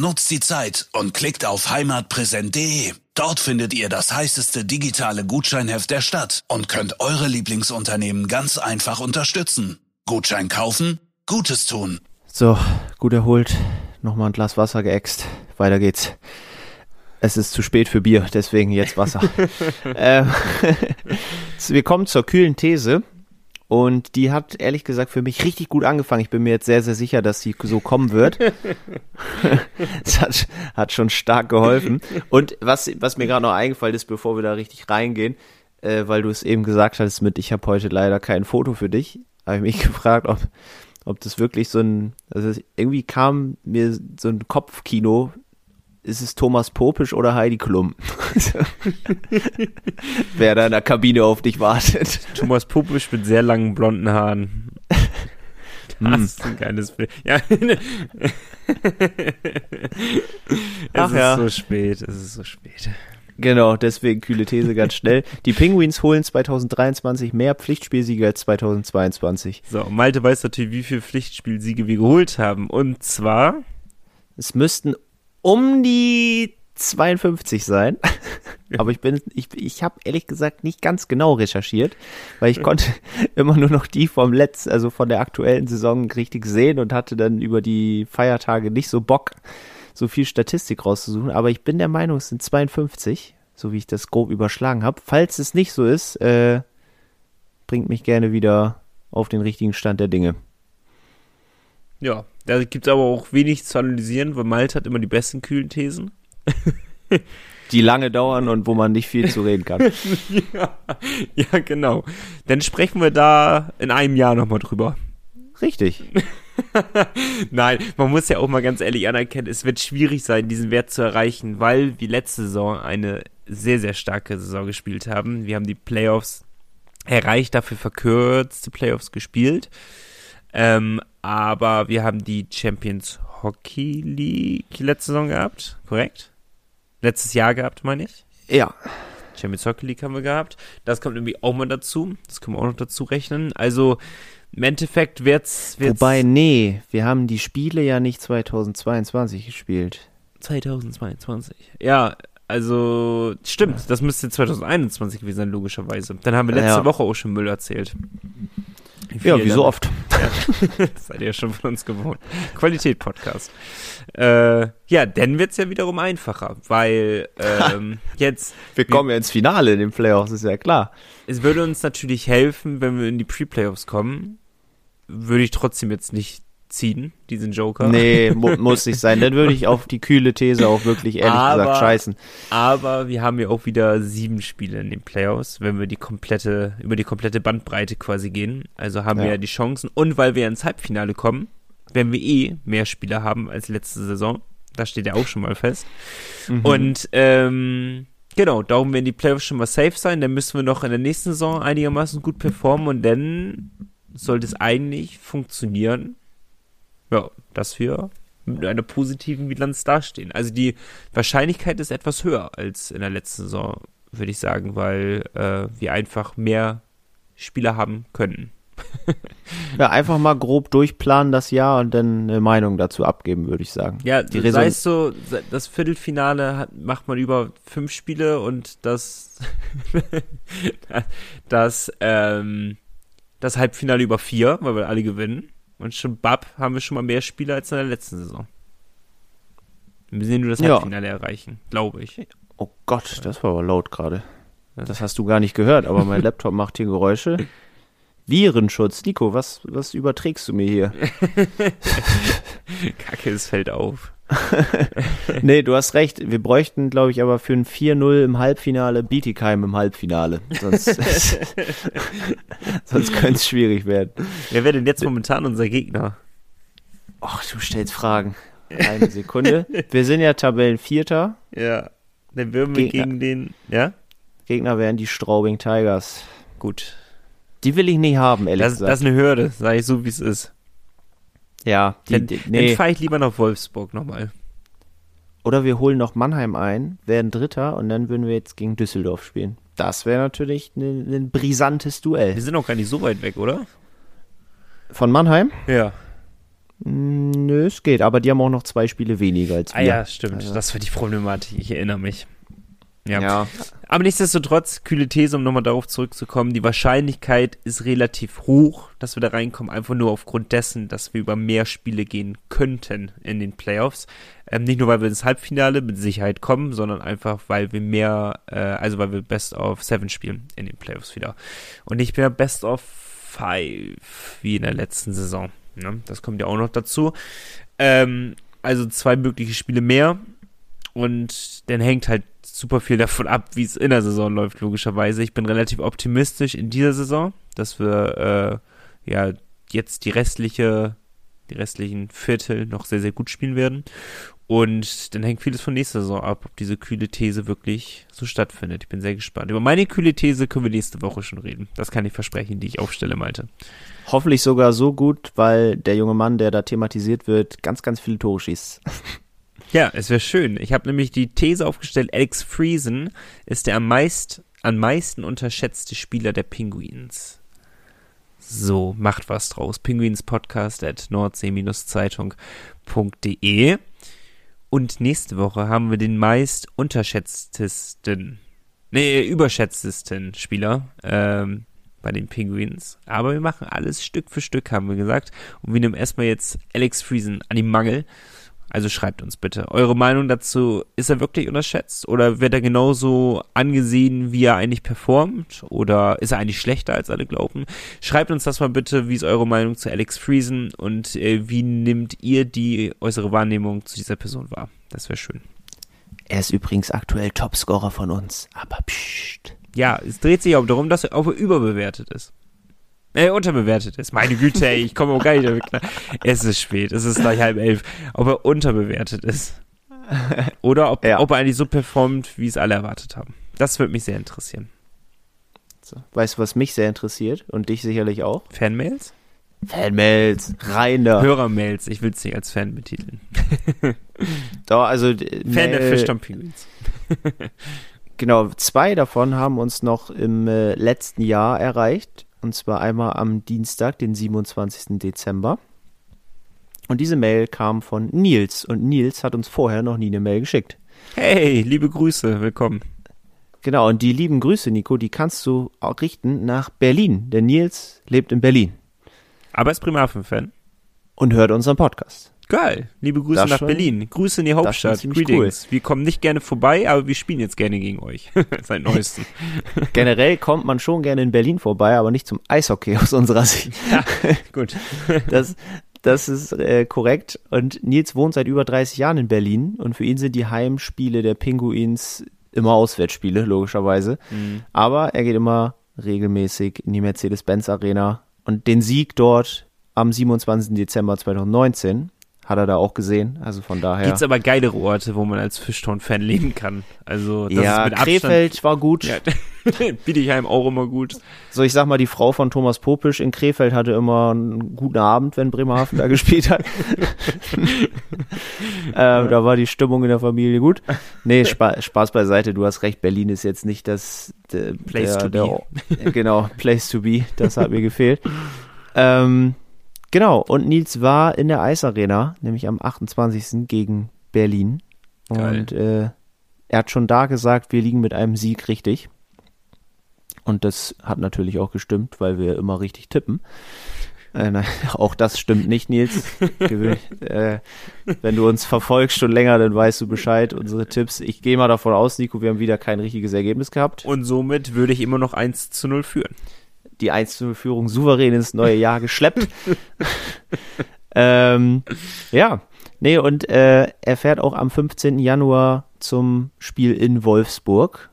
Nutzt die Zeit und klickt auf heimatpräsent.de. Dort findet ihr das heißeste digitale Gutscheinheft der Stadt und könnt eure Lieblingsunternehmen ganz einfach unterstützen. Gutschein kaufen, Gutes tun. So, gut erholt. Nochmal ein Glas Wasser geäxt. Weiter geht's. Es ist zu spät für Bier, deswegen jetzt Wasser. ähm, wir kommen zur kühlen These. Und die hat ehrlich gesagt für mich richtig gut angefangen. Ich bin mir jetzt sehr, sehr sicher, dass sie so kommen wird. Es hat, hat schon stark geholfen. Und was, was mir gerade noch eingefallen ist, bevor wir da richtig reingehen, äh, weil du es eben gesagt hast mit, ich habe heute leider kein Foto für dich, habe ich mich gefragt, ob, ob das wirklich so ein, also irgendwie kam mir so ein Kopfkino ist es Thomas Popisch oder Heidi Klum? Wer da in der Kabine auf dich wartet. Thomas Popisch mit sehr langen blonden Haaren. Das hm. ist ein geiles Bild. Ja. es Ach ist ja. so spät, es ist so spät. Genau, deswegen kühle These ganz schnell. Die Penguins holen 2023 mehr Pflichtspielsiege als 2022. So, Malte weiß natürlich, wie viele Pflichtspielsiege wir geholt haben. Und zwar. Es müssten um die 52 sein. Aber ich bin, ich, ich habe ehrlich gesagt nicht ganz genau recherchiert, weil ich konnte immer nur noch die vom letzten, also von der aktuellen Saison richtig sehen und hatte dann über die Feiertage nicht so Bock, so viel Statistik rauszusuchen. Aber ich bin der Meinung, es sind 52, so wie ich das grob überschlagen habe. Falls es nicht so ist, äh, bringt mich gerne wieder auf den richtigen Stand der Dinge. Ja, da gibt es aber auch wenig zu analysieren, weil Malte hat immer die besten kühlen Thesen. die lange dauern und wo man nicht viel zu reden kann. ja, ja, genau. Dann sprechen wir da in einem Jahr nochmal drüber. Richtig. Nein, man muss ja auch mal ganz ehrlich anerkennen, es wird schwierig sein, diesen Wert zu erreichen, weil wir letzte Saison eine sehr, sehr starke Saison gespielt haben. Wir haben die Playoffs erreicht, dafür verkürzte Playoffs gespielt. Ähm, aber wir haben die Champions Hockey League letzte Saison gehabt, korrekt? Letztes Jahr gehabt, meine ich? Ja. Champions Hockey League haben wir gehabt. Das kommt irgendwie auch mal dazu. Das können wir auch noch dazu rechnen. Also im Endeffekt wird's, wird's Wobei, nee, wir haben die Spiele ja nicht 2022 gespielt. 2022. Ja, also stimmt, das müsste 2021 gewesen sein, logischerweise. Dann haben wir letzte ja. Woche auch schon Müll erzählt. Wie ja, wie so oft. Ja, seid ihr schon von uns gewohnt. Qualität-Podcast. Äh, ja, dann wird es ja wiederum einfacher, weil ähm, jetzt. Wir kommen ja ins Finale in den Playoffs, ist ja klar. Es würde uns natürlich helfen, wenn wir in die Pre-Playoffs kommen. Würde ich trotzdem jetzt nicht ziehen, diesen Joker. Nee, mu muss nicht sein. Dann würde ich auf die kühle These auch wirklich ehrlich aber, gesagt scheißen. Aber wir haben ja auch wieder sieben Spiele in den Playoffs, wenn wir die komplette, über die komplette Bandbreite quasi gehen. Also haben ja. wir ja die Chancen. Und weil wir ins Halbfinale kommen, werden wir eh mehr Spieler haben als letzte Saison. Das steht ja auch schon mal fest. Mhm. Und ähm, genau, darum werden die Playoffs schon mal safe sein. Dann müssen wir noch in der nächsten Saison einigermaßen gut performen und dann sollte es eigentlich funktionieren, ja, dass wir mit einer positiven Bilanz dastehen. Also die Wahrscheinlichkeit ist etwas höher als in der letzten Saison, würde ich sagen, weil äh, wir einfach mehr Spieler haben können. ja, einfach mal grob durchplanen das Jahr und dann eine Meinung dazu abgeben, würde ich sagen. Ja, die Raison weißt du, das Viertelfinale hat, macht man über fünf Spiele und das, das, ähm, das Halbfinale über vier, weil wir alle gewinnen. Und schon Bab haben wir schon mal mehr Spieler als in der letzten Saison. Wir sehen nur das Halbfinale ja. erreichen, glaube ich. Oh Gott, das war aber laut gerade. Das hast du gar nicht gehört, aber mein Laptop macht hier Geräusche. Virenschutz. Nico, was, was überträgst du mir hier? Kacke, es fällt auf. nee, du hast recht. Wir bräuchten, glaube ich, aber für ein 4-0 im Halbfinale Bietigheim im Halbfinale. Sonst, sonst könnte es schwierig werden. Wer wäre denn jetzt momentan unser Gegner? Ach, du stellst Fragen. Eine Sekunde. Wir sind ja Tabellenvierter. Ja. Dann würden wir Gegner. gegen den, ja? Gegner wären die Straubing Tigers. Gut. Die will ich nicht haben, ehrlich das, gesagt. Das ist eine Hürde, sage ich so, wie es ist. Ja, die, die, nee. dann fahre ich lieber nach Wolfsburg nochmal. Oder wir holen noch Mannheim ein, werden Dritter und dann würden wir jetzt gegen Düsseldorf spielen. Das wäre natürlich ein, ein brisantes Duell. Wir sind auch gar nicht so weit weg, oder? Von Mannheim? Ja. Nö, es geht, aber die haben auch noch zwei Spiele weniger als wir. Ah ja, stimmt. Also. Das war die Problematik, ich erinnere mich. Ja. ja. Aber nichtsdestotrotz, kühle These, um nochmal darauf zurückzukommen, die Wahrscheinlichkeit ist relativ hoch, dass wir da reinkommen, einfach nur aufgrund dessen, dass wir über mehr Spiele gehen könnten in den Playoffs. Ähm, nicht nur, weil wir ins Halbfinale mit Sicherheit kommen, sondern einfach, weil wir mehr, äh, also weil wir Best of Seven spielen in den Playoffs wieder. Und nicht mehr Best of Five, wie in der letzten Saison. Ne? Das kommt ja auch noch dazu. Ähm, also zwei mögliche Spiele mehr. Und dann hängt halt super viel davon ab, wie es in der Saison läuft, logischerweise. Ich bin relativ optimistisch in dieser Saison, dass wir äh, ja jetzt die restliche, die restlichen Viertel noch sehr, sehr gut spielen werden. Und dann hängt vieles von nächster Saison ab, ob diese kühle These wirklich so stattfindet. Ich bin sehr gespannt. Über meine kühle These können wir nächste Woche schon reden. Das kann ich versprechen, die ich aufstelle, Malte. Hoffentlich sogar so gut, weil der junge Mann, der da thematisiert wird, ganz, ganz viele Tore schießt. Ja, es wäre schön. Ich habe nämlich die These aufgestellt, Alex Friesen ist der am, meist, am meisten unterschätzte Spieler der Penguins. So, macht was draus. Penguins Podcast at nordsee-zeitung.de. Und nächste Woche haben wir den meist unterschätztesten, nee, überschätztesten Spieler ähm, bei den Penguins. Aber wir machen alles Stück für Stück, haben wir gesagt. Und wir nehmen erstmal jetzt Alex Friesen an die Mangel. Also schreibt uns bitte eure Meinung dazu. Ist er wirklich unterschätzt? Oder wird er genauso angesehen, wie er eigentlich performt? Oder ist er eigentlich schlechter, als alle glauben? Schreibt uns das mal bitte. Wie ist eure Meinung zu Alex Friesen? Und äh, wie nimmt ihr die äußere Wahrnehmung zu dieser Person wahr? Das wäre schön. Er ist übrigens aktuell Topscorer von uns. Aber pssst. Ja, es dreht sich auch darum, dass er auch überbewertet ist. Äh, unterbewertet ist. Meine Güte, ey, ich komme auch gar nicht damit klar. Es ist spät, es ist gleich halb elf. Ob er unterbewertet ist. Oder ob, ja. ob er eigentlich so performt, wie es alle erwartet haben. Das würde mich sehr interessieren. So. Weißt du, was mich sehr interessiert und dich sicherlich auch? Fanmails? Fanmails, rein da. Hörermails, ich will es nicht als Fan betiteln. Doch, also Fan der Fischstampinguins. genau, zwei davon haben uns noch im äh, letzten Jahr erreicht. Und zwar einmal am Dienstag, den 27. Dezember. Und diese Mail kam von Nils. Und Nils hat uns vorher noch nie eine Mail geschickt. Hey, liebe Grüße, willkommen. Genau, und die lieben Grüße, Nico, die kannst du auch richten nach Berlin. Denn Nils lebt in Berlin. Aber ist Primarfen-Fan. Und hört unseren Podcast. Geil. Liebe Grüße das nach schon, Berlin. Grüße in die Hauptstadt. Greetings. Cool. Wir kommen nicht gerne vorbei, aber wir spielen jetzt gerne gegen euch. Seit neuestem. Generell kommt man schon gerne in Berlin vorbei, aber nicht zum Eishockey aus unserer Sicht. Ja, gut. das, das ist äh, korrekt. Und Nils wohnt seit über 30 Jahren in Berlin und für ihn sind die Heimspiele der Pinguins immer Auswärtsspiele, logischerweise. Mhm. Aber er geht immer regelmäßig in die Mercedes-Benz Arena und den Sieg dort am 27. Dezember 2019 hat er da auch gesehen. Also von daher. Gibt's aber geilere Orte, wo man als Fischton-Fan leben kann. Also das ja, ist mit Krefeld Abstand, war gut. Ja, Bietigheim auch immer gut. So, ich sag mal, die Frau von Thomas Popisch in Krefeld hatte immer einen guten Abend, wenn Bremerhaven da gespielt hat. ähm, da war die Stimmung in der Familie gut. Nee, Spa Spaß beiseite, du hast recht, Berlin ist jetzt nicht das der, Place der, to be. genau, Place to be, das hat mir gefehlt. Ähm, Genau, und Nils war in der Eisarena, nämlich am 28. gegen Berlin. Geil. Und äh, er hat schon da gesagt, wir liegen mit einem Sieg richtig. Und das hat natürlich auch gestimmt, weil wir immer richtig tippen. Äh, nein, auch das stimmt nicht, Nils. äh, wenn du uns verfolgst schon länger, dann weißt du Bescheid, unsere Tipps. Ich gehe mal davon aus, Nico, wir haben wieder kein richtiges Ergebnis gehabt. Und somit würde ich immer noch 1 zu 0 führen. Die 1 zu 0 Führung souverän ins neue Jahr geschleppt. ähm, ja, nee, und äh, er fährt auch am 15. Januar zum Spiel in Wolfsburg.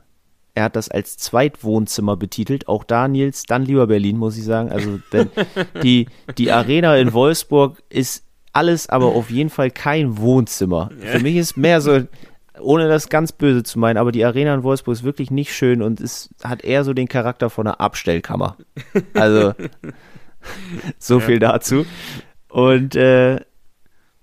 Er hat das als Zweitwohnzimmer betitelt. Auch da, Nils, dann lieber Berlin, muss ich sagen. Also denn die, die Arena in Wolfsburg ist alles, aber auf jeden Fall kein Wohnzimmer. Für mich ist mehr so, ohne das ganz böse zu meinen, aber die Arena in Wolfsburg ist wirklich nicht schön und es hat eher so den Charakter von einer Abstellkammer. Also so viel dazu. Und äh,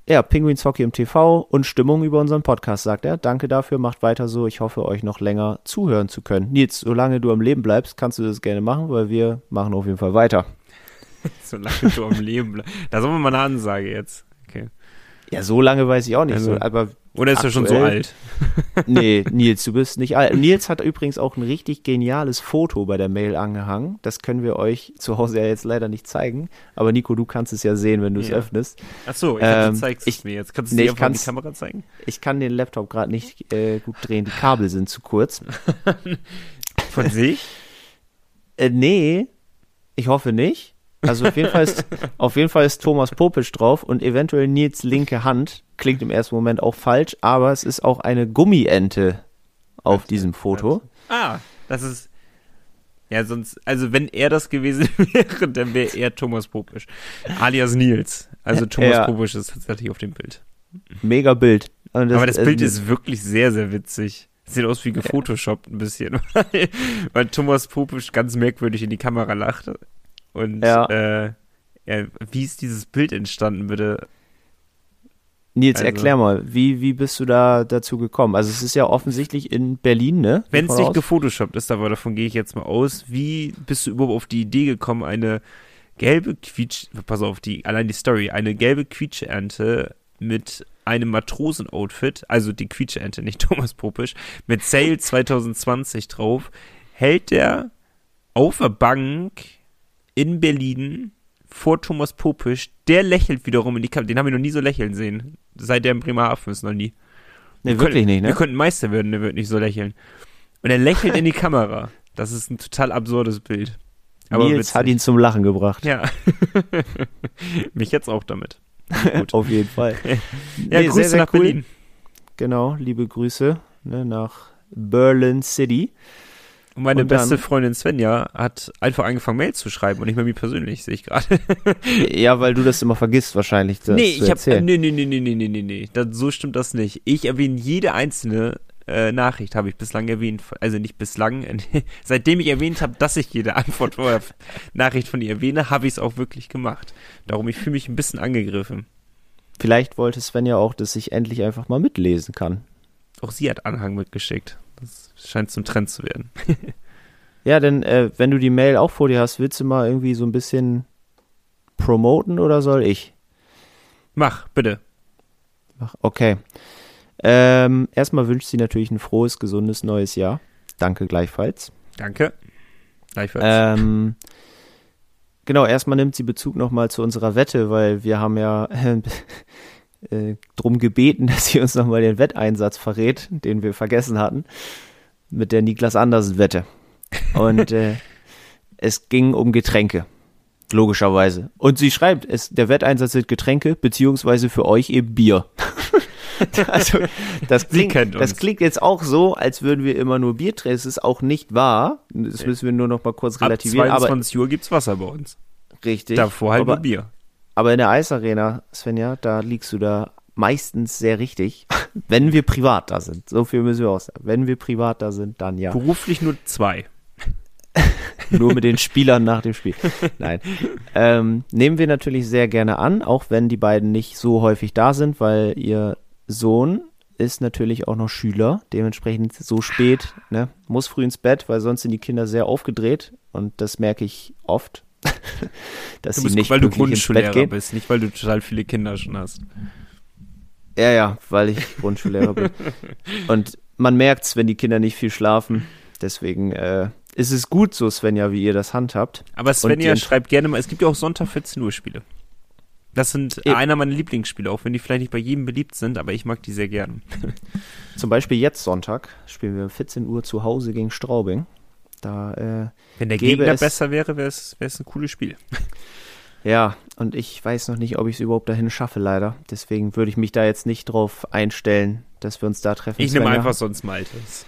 ja, Penguins Hockey im TV und Stimmung über unseren Podcast, sagt er. Danke dafür, macht weiter so. Ich hoffe, euch noch länger zuhören zu können. Nils, solange du am Leben bleibst, kannst du das gerne machen, weil wir machen auf jeden Fall weiter. solange du am Leben bleibst. Da sollen wir mal eine Ansage jetzt. Okay. Ja, so lange weiß ich auch nicht. Also, so, aber oder ist er schon so alt? nee, Nils, du bist nicht alt. Nils hat übrigens auch ein richtig geniales Foto bei der Mail angehangen. Das können wir euch zu Hause ja jetzt leider nicht zeigen. Aber Nico, du kannst es ja sehen, wenn du es ja. öffnest. Ach so, ich ähm, du zeigst es mir jetzt. Kannst du nee, dir die Kamera zeigen? Ich kann den Laptop gerade nicht äh, gut drehen. Die Kabel sind zu kurz. Von sich? äh, nee, ich hoffe nicht. Also auf jeden, Fall ist, auf jeden Fall ist Thomas Popisch drauf und eventuell Nils linke Hand. Klingt im ersten Moment auch falsch, aber es ist auch eine Gummiente auf diesem Foto. Ah, das ist. Ja, sonst, also wenn er das gewesen wäre, dann wäre er Thomas Popisch. Alias Nils. Also Thomas ja. Popisch ist tatsächlich auf dem Bild. Mega Bild. Das, aber das Bild äh, ist wirklich sehr, sehr witzig. Sieht aus wie gefotoshoppt ein bisschen. weil Thomas Popisch ganz merkwürdig in die Kamera lacht. Und ja. Äh, ja, wie ist dieses Bild entstanden, bitte? Nils, also, erklär mal, wie, wie bist du da dazu gekommen? Also es ist ja offensichtlich in Berlin, ne? Wenn es nicht gefotoshoppt ist, aber davon gehe ich jetzt mal aus. Wie bist du überhaupt auf die Idee gekommen, eine gelbe Quietsch, pass auf, die, allein die Story, eine gelbe Quietscheente mit einem Matrosenoutfit, also die Quietscheente, nicht Thomas Popisch, mit Sale 2020 drauf, hält der auf der Bank in Berlin vor Thomas Popisch, der lächelt wiederum in die Kamera. Den haben wir noch nie so lächeln sehen. Seit der in Bremerhaven ist noch nie. Nee, wir wirklich können, nicht, ne? Wir könnten Meister werden, der wird nicht so lächeln. Und er lächelt in die Kamera. Das ist ein total absurdes Bild. Aber Nils witzig. hat ihn zum Lachen gebracht. Ja. Mich jetzt auch damit. Auf jeden Fall. ja, nee, Grüße sehr, sehr nach cool. Berlin. Genau, liebe Grüße ne, nach Berlin City. Und meine und beste Freundin Svenja hat einfach angefangen, Mails zu schreiben und nicht mehr mir persönlich, sehe ich gerade. ja, weil du das immer vergisst wahrscheinlich. Das nee, ich habe nee, nee, nee, nee, nee, nee, nee, nee. Das, so stimmt das nicht. Ich erwähne jede einzelne äh, Nachricht, habe ich bislang erwähnt. Also nicht bislang, seitdem ich erwähnt habe, dass ich jede Antwort oder Nachricht von ihr erwähne, habe ich es auch wirklich gemacht. Darum, ich fühle mich ein bisschen angegriffen. Vielleicht wollte Svenja auch, dass ich endlich einfach mal mitlesen kann. Auch sie hat Anhang mitgeschickt. Das scheint zum Trend zu werden. ja, denn äh, wenn du die Mail auch vor dir hast, willst du mal irgendwie so ein bisschen promoten oder soll ich? Mach, bitte. Mach, okay. Ähm, erstmal wünscht sie natürlich ein frohes, gesundes neues Jahr. Danke gleichfalls. Danke. Gleichfalls. Ähm, genau, erstmal nimmt sie Bezug nochmal zu unserer Wette, weil wir haben ja äh, drum gebeten, dass sie uns nochmal den Wetteinsatz verrät, den wir vergessen hatten, mit der Niklas Andersen-Wette. Und äh, es ging um Getränke. Logischerweise. Und sie schreibt, es, der Wetteinsatz sind Getränke, beziehungsweise für euch eben Bier. also, das klingt, das klingt jetzt auch so, als würden wir immer nur Bier trinken. Es ist auch nicht wahr. Das müssen wir nur noch mal kurz relativieren. Ab 22 Uhr gibt's Wasser bei uns. Richtig. Davor halt aber, nur Bier. Aber in der Eisarena, Svenja, da liegst du da meistens sehr richtig, wenn wir privat da sind. So viel müssen wir auch sagen. Wenn wir privat da sind, dann ja. Beruflich nur zwei. nur mit den Spielern nach dem Spiel. Nein. Ähm, nehmen wir natürlich sehr gerne an, auch wenn die beiden nicht so häufig da sind, weil ihr Sohn ist natürlich auch noch Schüler, dementsprechend so spät, ne, muss früh ins Bett, weil sonst sind die Kinder sehr aufgedreht und das merke ich oft, dass du bist, sie nicht weil du Grundschullehrer bist, nicht weil du total viele Kinder schon hast. Ja, ja, weil ich Grundschullehrer bin. Und man merkt's, wenn die Kinder nicht viel schlafen. Deswegen, äh, es ist gut so, Svenja, wie ihr das handhabt. Aber Svenja schreibt gerne mal, es gibt ja auch Sonntag 14 Uhr Spiele. Das sind Eben. einer meiner Lieblingsspiele, auch wenn die vielleicht nicht bei jedem beliebt sind, aber ich mag die sehr gern. Zum Beispiel jetzt Sonntag spielen wir 14 Uhr zu Hause gegen Straubing. Da, äh, wenn der Gegner besser wäre, wäre es ein cooles Spiel. Ja, und ich weiß noch nicht, ob ich es überhaupt dahin schaffe, leider. Deswegen würde ich mich da jetzt nicht drauf einstellen, dass wir uns da treffen. Ich nehme einfach sonst Maltes.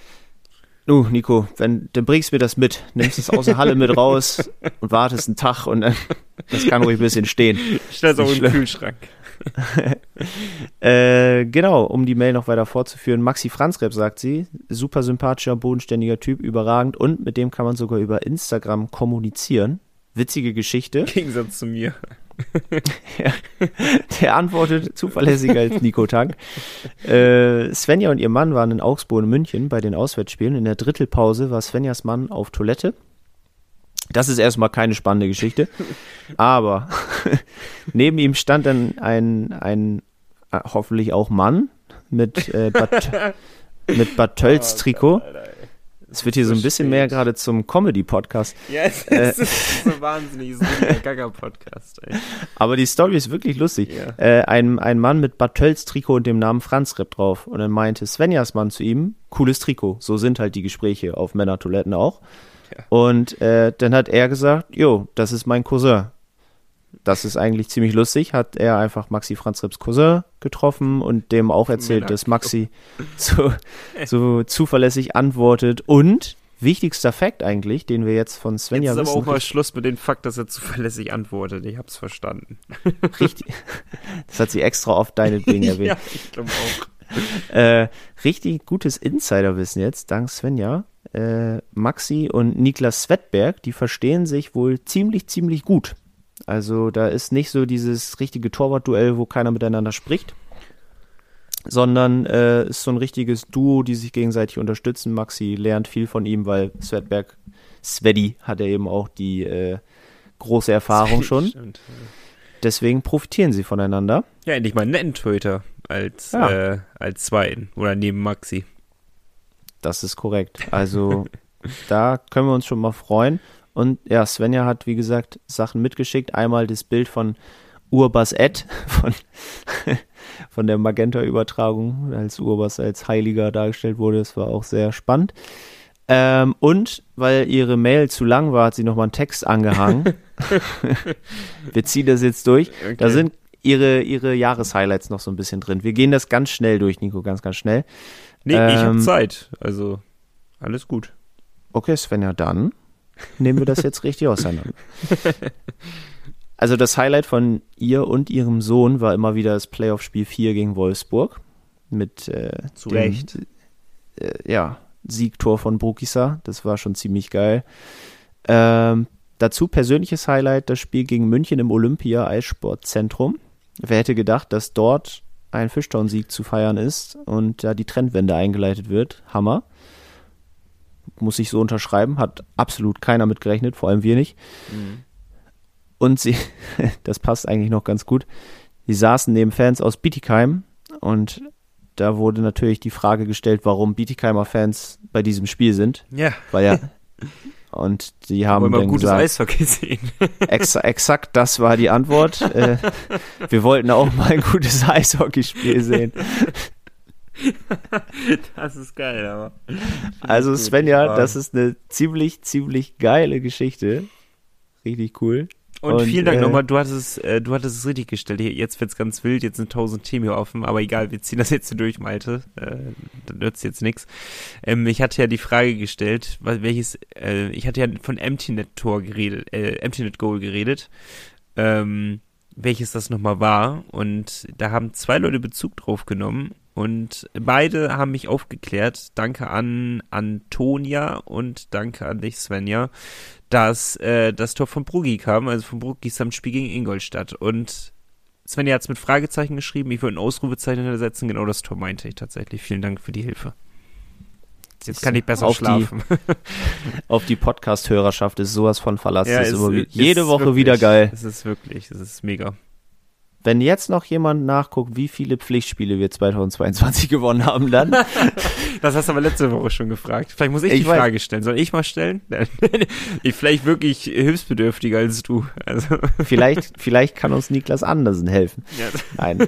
Nu, Nico, wenn, dann bringst du mir das mit, nimmst es aus der Halle mit raus und wartest einen Tag und dann, das kann ruhig ein bisschen stehen. Stell es auch im Kühlschrank. äh, genau, um die Mail noch weiter fortzuführen. Maxi Franzrep sagt sie, super sympathischer, bodenständiger Typ, überragend und mit dem kann man sogar über Instagram kommunizieren. Witzige Geschichte. Im Gegensatz zu mir. ja, der antwortet zuverlässiger als Nico Tank. Äh, Svenja und ihr Mann waren in Augsburg und München bei den Auswärtsspielen. In der Drittelpause war Svenjas Mann auf Toilette. Das ist erstmal keine spannende Geschichte. Aber neben ihm stand dann ein, ein äh, hoffentlich auch Mann mit, äh, Bat mit Bad Tölz Trikot. Oh, es wird hier so ein bisschen mehr gerade zum Comedy-Podcast. Ja, es, äh, ist so wahnsinnig, es ist ein Gaga-Podcast. Aber die Story ist wirklich lustig. Ja. Äh, ein, ein Mann mit Bartels Trikot und dem Namen Franz Rip drauf. Und dann meinte Svenjas Mann zu ihm, cooles Trikot. So sind halt die Gespräche auf Männertoiletten auch. Ja. Und äh, dann hat er gesagt, jo, das ist mein Cousin das ist eigentlich ziemlich lustig, hat er einfach Maxi Franz Rips Cousin getroffen und dem auch erzählt, dass Maxi so, so zuverlässig antwortet und wichtigster Fakt eigentlich, den wir jetzt von Svenja jetzt ist wissen. aber auch mal Schluss mit dem Fakt, dass er zuverlässig antwortet. Ich hab's verstanden. Richtig. Das hat sie extra auf deine Dinge erwähnt. ja, ich glaube auch. Äh, richtig gutes Insiderwissen jetzt, dank Svenja. Äh, Maxi und Niklas Svetberg, die verstehen sich wohl ziemlich, ziemlich gut. Also da ist nicht so dieses richtige Torwartduell, wo keiner miteinander spricht, sondern äh, ist so ein richtiges Duo, die sich gegenseitig unterstützen. Maxi lernt viel von ihm, weil Svetberg, Svedi hat er eben auch die äh, große Erfahrung schon. Stimmt, Deswegen profitieren sie voneinander. Ja, endlich mal einen netten Torhüter als, ja. äh, als Zweiten oder neben Maxi. Das ist korrekt. Also da können wir uns schon mal freuen. Und ja, Svenja hat, wie gesagt, Sachen mitgeschickt. Einmal das Bild von Urbas Ed, von, von der Magenta-Übertragung, als Urbas als Heiliger dargestellt wurde. Das war auch sehr spannend. Ähm, und weil ihre Mail zu lang war, hat sie nochmal einen Text angehangen. Wir ziehen das jetzt durch. Okay. Da sind ihre, ihre Jahreshighlights noch so ein bisschen drin. Wir gehen das ganz schnell durch, Nico, ganz, ganz schnell. Nee, ähm, ich habe Zeit. Also, alles gut. Okay, Svenja, dann nehmen wir das jetzt richtig auseinander. Also das Highlight von ihr und ihrem Sohn war immer wieder das Playoff-Spiel 4 gegen Wolfsburg. Mit äh, Zu dem, Recht. Äh, ja, Siegtor von Brukisa. Das war schon ziemlich geil. Ähm, dazu persönliches Highlight, das Spiel gegen München im Olympia Eissportzentrum. Wer hätte gedacht, dass dort ein Fischtown-Sieg zu feiern ist und da die Trendwende eingeleitet wird. Hammer muss ich so unterschreiben, hat absolut keiner mitgerechnet, vor allem wir nicht. Mhm. Und sie, das passt eigentlich noch ganz gut, sie saßen neben Fans aus Bietigheim und da wurde natürlich die Frage gestellt, warum Bietigheimer Fans bei diesem Spiel sind. Ja. Weil ja. Und die haben dann gutes gesagt, Eishockey sehen. ex exakt, das war die Antwort. äh, wir wollten auch mal ein gutes Eishockeyspiel sehen. das ist geil, aber. Also Svenja, das ist eine ziemlich, ziemlich geile Geschichte. Richtig cool. Und, und vielen Dank äh, nochmal, du hattest, äh, du hattest es richtig gestellt. Jetzt wird's ganz wild, jetzt sind tausend Themen hier offen, aber egal, wir ziehen das jetzt hier durch, Malte. Äh, dann nützt jetzt nichts. Ähm, ich hatte ja die Frage gestellt, welches, äh, ich hatte ja von EmptyNet Tor geredet, äh, EmptyNet Goal geredet. Ähm, welches das nochmal war. Und da haben zwei Leute Bezug drauf genommen. Und beide haben mich aufgeklärt. Danke an Antonia und danke an dich, Svenja, dass äh, das Tor von Brugi kam, also von Brugis am Spiel gegen Ingolstadt. Und Svenja hat es mit Fragezeichen geschrieben. Ich würde ein Ausrufezeichen ersetzen. Genau das Tor meinte ich tatsächlich. Vielen Dank für die Hilfe. Jetzt kann ich besser auf schlafen. Die, auf die Podcast-Hörerschaft ist sowas von verlassen. Ja, ist, ist jede Woche wirklich, wieder geil. Es ist wirklich, es ist mega. Wenn jetzt noch jemand nachguckt, wie viele Pflichtspiele wir 2022 gewonnen haben, dann. das hast du aber letzte Woche schon gefragt. Vielleicht muss ich, ich die weiß. Frage stellen. Soll ich mal stellen? ich vielleicht wirklich hilfsbedürftiger als du. Also. Vielleicht, vielleicht kann uns Niklas Andersen helfen. Ja. Nein.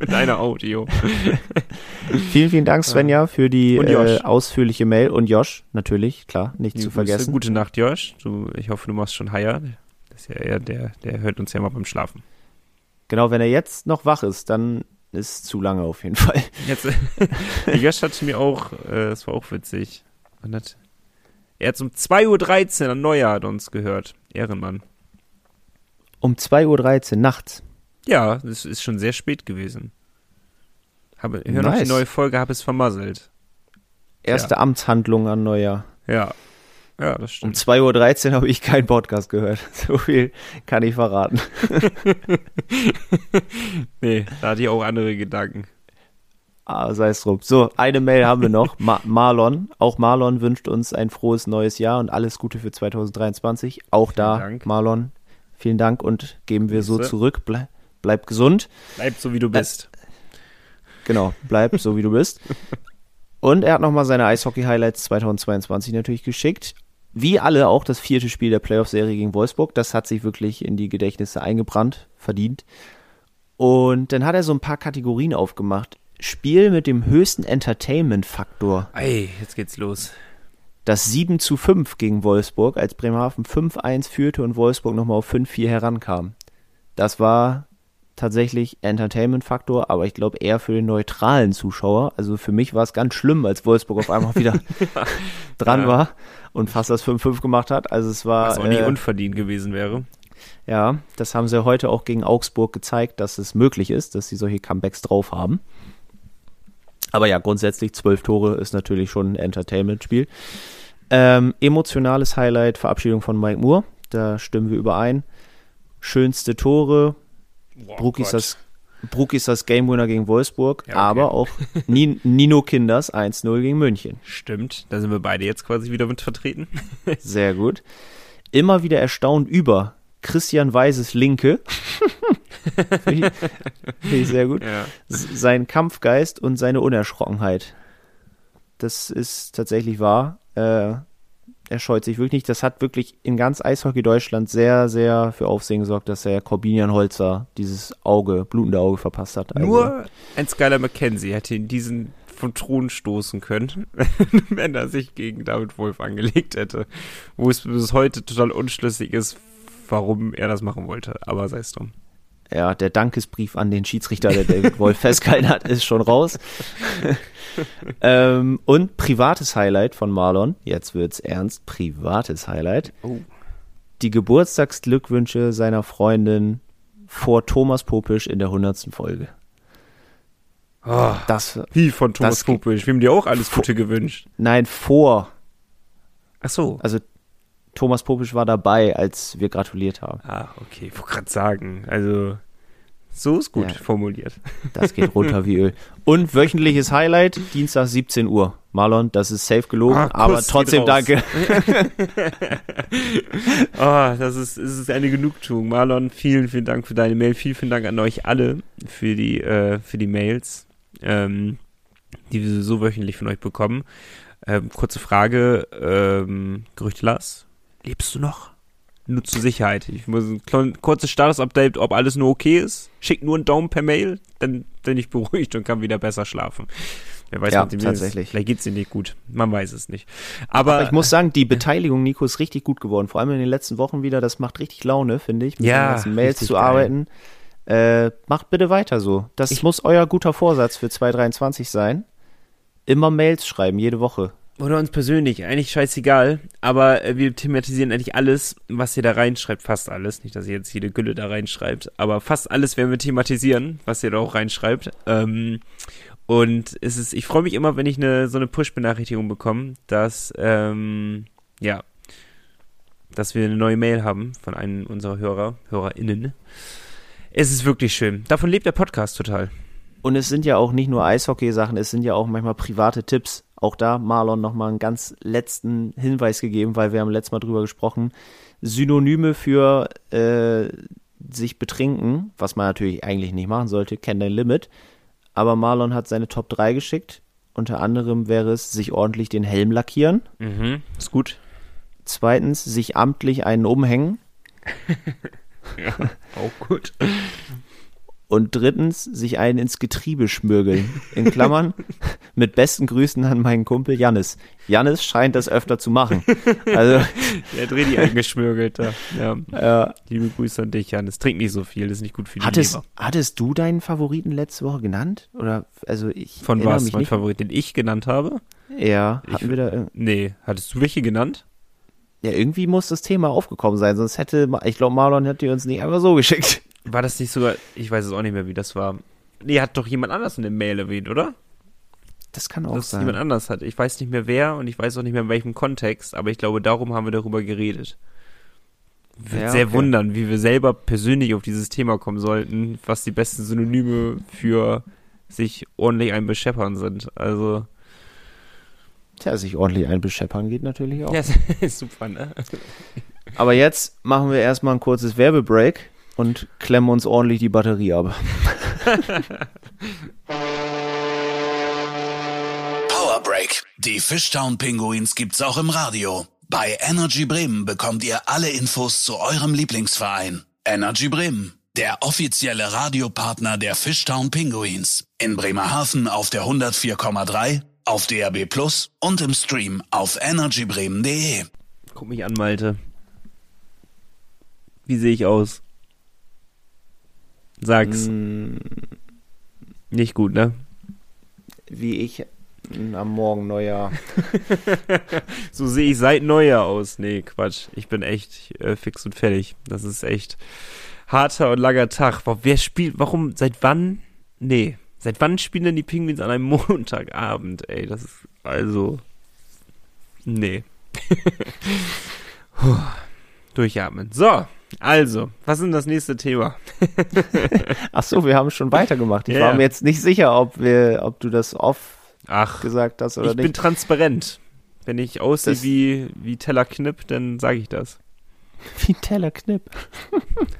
Mit einer Audio. vielen, vielen Dank, Svenja, für die äh, ausführliche Mail und Josh, natürlich, klar, nicht die zu vergessen. Gute Nacht, Josh. Du, ich hoffe, du machst schon Haier. Das ist ja eher der, der hört uns ja mal beim Schlafen. Genau, wenn er jetzt noch wach ist, dann ist zu lange auf jeden Fall. Jetzt, Josh hat mir auch, äh, das war auch witzig. Hat, er hat um 2.13 Uhr an Neujahr hat uns gehört. Ehrenmann. Um 2.13 Uhr nachts? Ja, das ist schon sehr spät gewesen. Habe, hör nice. noch die neue Folge, habe es vermasselt. Erste ja. Amtshandlung an Neujahr. Ja, ja, das stimmt. Um 2.13 Uhr habe ich keinen Podcast gehört. So viel kann ich verraten. nee, da hatte ich auch andere Gedanken. Ah, sei es drum. So, eine Mail haben wir noch. Ma Marlon. Auch Marlon wünscht uns ein frohes neues Jahr und alles Gute für 2023. Auch vielen da, Dank. Marlon. Vielen Dank und geben wir so zurück. Ble bleib gesund. Bleib so, wie du bist. Äh, genau, bleib so, wie du bist. Und er hat nochmal seine Eishockey-Highlights 2022 natürlich geschickt wie alle auch das vierte Spiel der Playoff-Serie gegen Wolfsburg. Das hat sich wirklich in die Gedächtnisse eingebrannt, verdient. Und dann hat er so ein paar Kategorien aufgemacht. Spiel mit dem höchsten Entertainment-Faktor. Ey, jetzt geht's los. Das 7 zu 5 gegen Wolfsburg, als Bremerhaven 5-1 führte und Wolfsburg nochmal auf 5-4 herankam. Das war tatsächlich Entertainment-Faktor, aber ich glaube eher für den neutralen Zuschauer. Also für mich war es ganz schlimm, als Wolfsburg auf einmal wieder ja. dran ja. war und fast das 5-5 gemacht hat. Also es war. Was auch nie äh, unverdient gewesen wäre. Ja, das haben sie heute auch gegen Augsburg gezeigt, dass es möglich ist, dass sie solche Comebacks drauf haben. Aber ja, grundsätzlich zwölf Tore ist natürlich schon ein Entertainment-Spiel. Ähm, emotionales Highlight, Verabschiedung von Mike Moore. Da stimmen wir überein. Schönste Tore, Boah, Brook, das, Brook ist das Game Winner gegen Wolfsburg, ja, okay. aber auch Nino Kinders 1-0 gegen München. Stimmt, da sind wir beide jetzt quasi wieder mit vertreten. Sehr gut. Immer wieder erstaunt über Christian Weises Linke. Finde ich, ich, sehr gut. Ja. Sein Kampfgeist und seine Unerschrockenheit. Das ist tatsächlich wahr. Äh, er scheut sich wirklich nicht. Das hat wirklich in ganz Eishockey Deutschland sehr, sehr für Aufsehen gesorgt, dass er Corbinian Holzer dieses Auge, blutende Auge verpasst hat. Also. Nur ein Skyler McKenzie hätte ihn diesen vom Thron stoßen können, wenn er sich gegen David Wolf angelegt hätte. Wo es bis heute total unschlüssig ist, warum er das machen wollte. Aber sei es drum ja, der Dankesbrief an den Schiedsrichter, der David Wolf festgehalten hat, ist schon raus. ähm, und privates Highlight von Marlon, jetzt wird's ernst, privates Highlight. Oh. Die Geburtstagsglückwünsche seiner Freundin vor Thomas Popisch in der 100. Folge. Oh, das, wie von Thomas Popisch? Wir haben dir auch alles Gute gewünscht. Nein, vor. Ach so. Also Thomas Popisch war dabei, als wir gratuliert haben. Ah, okay, ich wollte gerade sagen. Also, so ist gut ja, formuliert. Das geht runter wie Öl. Und wöchentliches Highlight, Dienstag 17 Uhr. Marlon, das ist safe gelogen, ah, aber trotzdem danke. oh, das ist, das ist eine Genugtuung. Marlon, vielen, vielen Dank für deine Mail. Vielen, vielen Dank an euch alle für die, äh, für die Mails, ähm, die wir so wöchentlich von euch bekommen. Ähm, kurze Frage, ähm, Gerüchte Lars, lebst du noch? Nur zur Sicherheit. Ich muss ein kurzes Status-Update, ob alles nur okay ist. Schick nur einen Daumen per Mail, dann bin ich beruhigt und kann wieder besser schlafen. Wer weiß, ja, tatsächlich. Ist. Vielleicht geht's dir nicht gut. Man weiß es nicht. Aber, Aber, ich muss sagen, die Beteiligung, Nico, ist richtig gut geworden. Vor allem in den letzten Wochen wieder. Das macht richtig Laune, finde ich, mit ja, den ganzen Mails zu geil. arbeiten. Äh, macht bitte weiter so. Das ich muss euer guter Vorsatz für 2023 sein. Immer Mails schreiben, jede Woche. Oder uns persönlich, eigentlich scheißegal, aber äh, wir thematisieren eigentlich alles, was ihr da reinschreibt, fast alles. Nicht, dass ihr jetzt jede Gülle da reinschreibt, aber fast alles werden wir thematisieren, was ihr da auch reinschreibt. Ähm, und es ist, ich freue mich immer, wenn ich eine, so eine Push-Benachrichtigung bekomme, dass, ähm, ja, dass wir eine neue Mail haben von einem unserer Hörer, HörerInnen. Es ist wirklich schön. Davon lebt der Podcast total. Und es sind ja auch nicht nur Eishockey-Sachen, es sind ja auch manchmal private Tipps. Auch da Marlon nochmal einen ganz letzten Hinweis gegeben, weil wir haben letztes Mal drüber gesprochen. Synonyme für äh, sich betrinken, was man natürlich eigentlich nicht machen sollte, kennt dein Limit. Aber Marlon hat seine Top 3 geschickt. Unter anderem wäre es, sich ordentlich den Helm lackieren. Mhm, ist gut. Zweitens, sich amtlich einen umhängen. ja, auch gut. Und drittens, sich einen ins Getriebe schmürgeln. In Klammern, mit besten Grüßen an meinen Kumpel Jannis. Jannis scheint das öfter zu machen. Also, Der hat richtig eingeschmürgelt. Ja. äh, Liebe Grüße an dich, Janis. Trink nicht so viel, das ist nicht gut für die hattest, Leber. hattest du deinen Favoriten letzte Woche genannt? Oder, also ich. Von was? mich Mein nicht. Favorit, den ich genannt habe? Ja, Ich- hatten wir da. Nee. Hattest du welche genannt? Ja, irgendwie muss das Thema aufgekommen sein, sonst hätte, ich glaube, Marlon hätte die uns nicht einfach so geschickt. War das nicht sogar, ich weiß es auch nicht mehr, wie das war. Nee, hat doch jemand anders in der Mail erwähnt, oder? Das kann auch Dass sein. jemand anders hat. Ich weiß nicht mehr wer und ich weiß auch nicht mehr in welchem Kontext, aber ich glaube, darum haben wir darüber geredet. Wird Ja, sehr okay. wundern, wie wir selber persönlich auf dieses Thema kommen sollten, was die besten Synonyme für sich ordentlich ein Bescheppern sind. Also, Tja, sich ordentlich einbescheppern geht natürlich auch. ja, ist super, ne? Aber jetzt machen wir erstmal ein kurzes Werbebreak und klemmen uns ordentlich die Batterie ab. Power Break. Die Fishtown Pinguins gibt's auch im Radio. Bei Energy Bremen bekommt ihr alle Infos zu eurem Lieblingsverein. Energy Bremen, der offizielle Radiopartner der Fishtown Pinguins. In Bremerhaven auf der 104,3, auf DRB Plus und im Stream auf energybremen.de. Guck mich an, Malte. Wie sehe ich aus? Sag's. Mm, Nicht gut, ne? Wie ich am Morgen Neujahr. So sehe ich seit Neujahr aus. Nee, Quatsch. Ich bin echt äh, fix und fertig. Das ist echt harter und langer Tag. Boah, wer spielt, warum, seit wann? Nee. Seit wann spielen denn die Penguins an einem Montagabend, ey? Das ist, also, nee. Durchatmen. So, also, was ist denn das nächste Thema? Ach so, wir haben schon weitergemacht. Ich Ja, war mir jetzt nicht sicher, ob wir, ob du das off Ach, gesagt hast oder ich bin nicht. transparent. Wenn ich aussehe Das- wie, wie Teller Knipp, dann sage ich das. Wie Teller Knipp.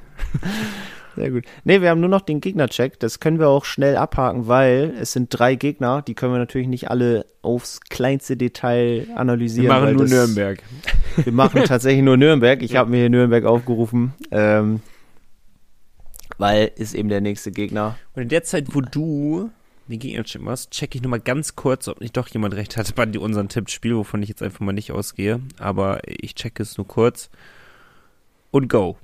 Sehr gut. Nee, wir haben nur noch den Gegnercheck. Das können wir auch schnell abhaken, weil es sind drei Gegner. Die können wir natürlich nicht alle aufs kleinste Detail analysieren. Wir machen weil nur das, Nürnberg. Wir machen tatsächlich nur Nürnberg. Ich habe mir hier Nürnberg aufgerufen, ähm, weil ist eben der nächste Gegner. Und in der Zeit, wo du den Gegnerchip machst, checke ich nochmal ganz kurz, ob nicht doch jemand recht hatte bei unseren Tippspiel, wovon ich jetzt einfach mal nicht ausgehe. Aber ich checke es nur kurz. Und go.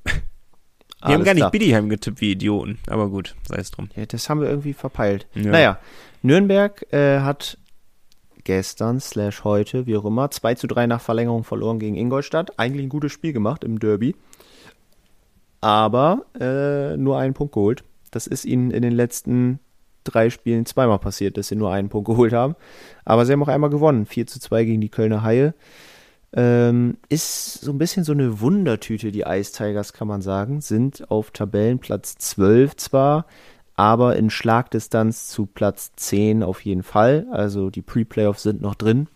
Wir haben gar nicht klar. Biddyheim getippt wie Idioten. Aber gut, sei es drum. Ja, das haben wir irgendwie verpeilt. Ja. Naja, Nürnberg äh, hat gestern slash heute, wie auch immer, 2 zu 3 nach Verlängerung verloren gegen Ingolstadt. Eigentlich ein gutes Spiel gemacht im Derby. Aber äh, nur einen Punkt geholt. Das ist ihnen in den letzten drei Spielen zweimal passiert, dass sie nur einen Punkt geholt haben. Aber sie haben auch einmal gewonnen. 4 zu 2 gegen die Kölner Haie. Ähm, ist so ein bisschen so eine Wundertüte, die Ice Tigers, kann man sagen. Sind auf Tabellenplatz 12 zwar, aber in Schlagdistanz zu Platz 10 auf jeden Fall. Also die Pre-Playoffs sind noch drin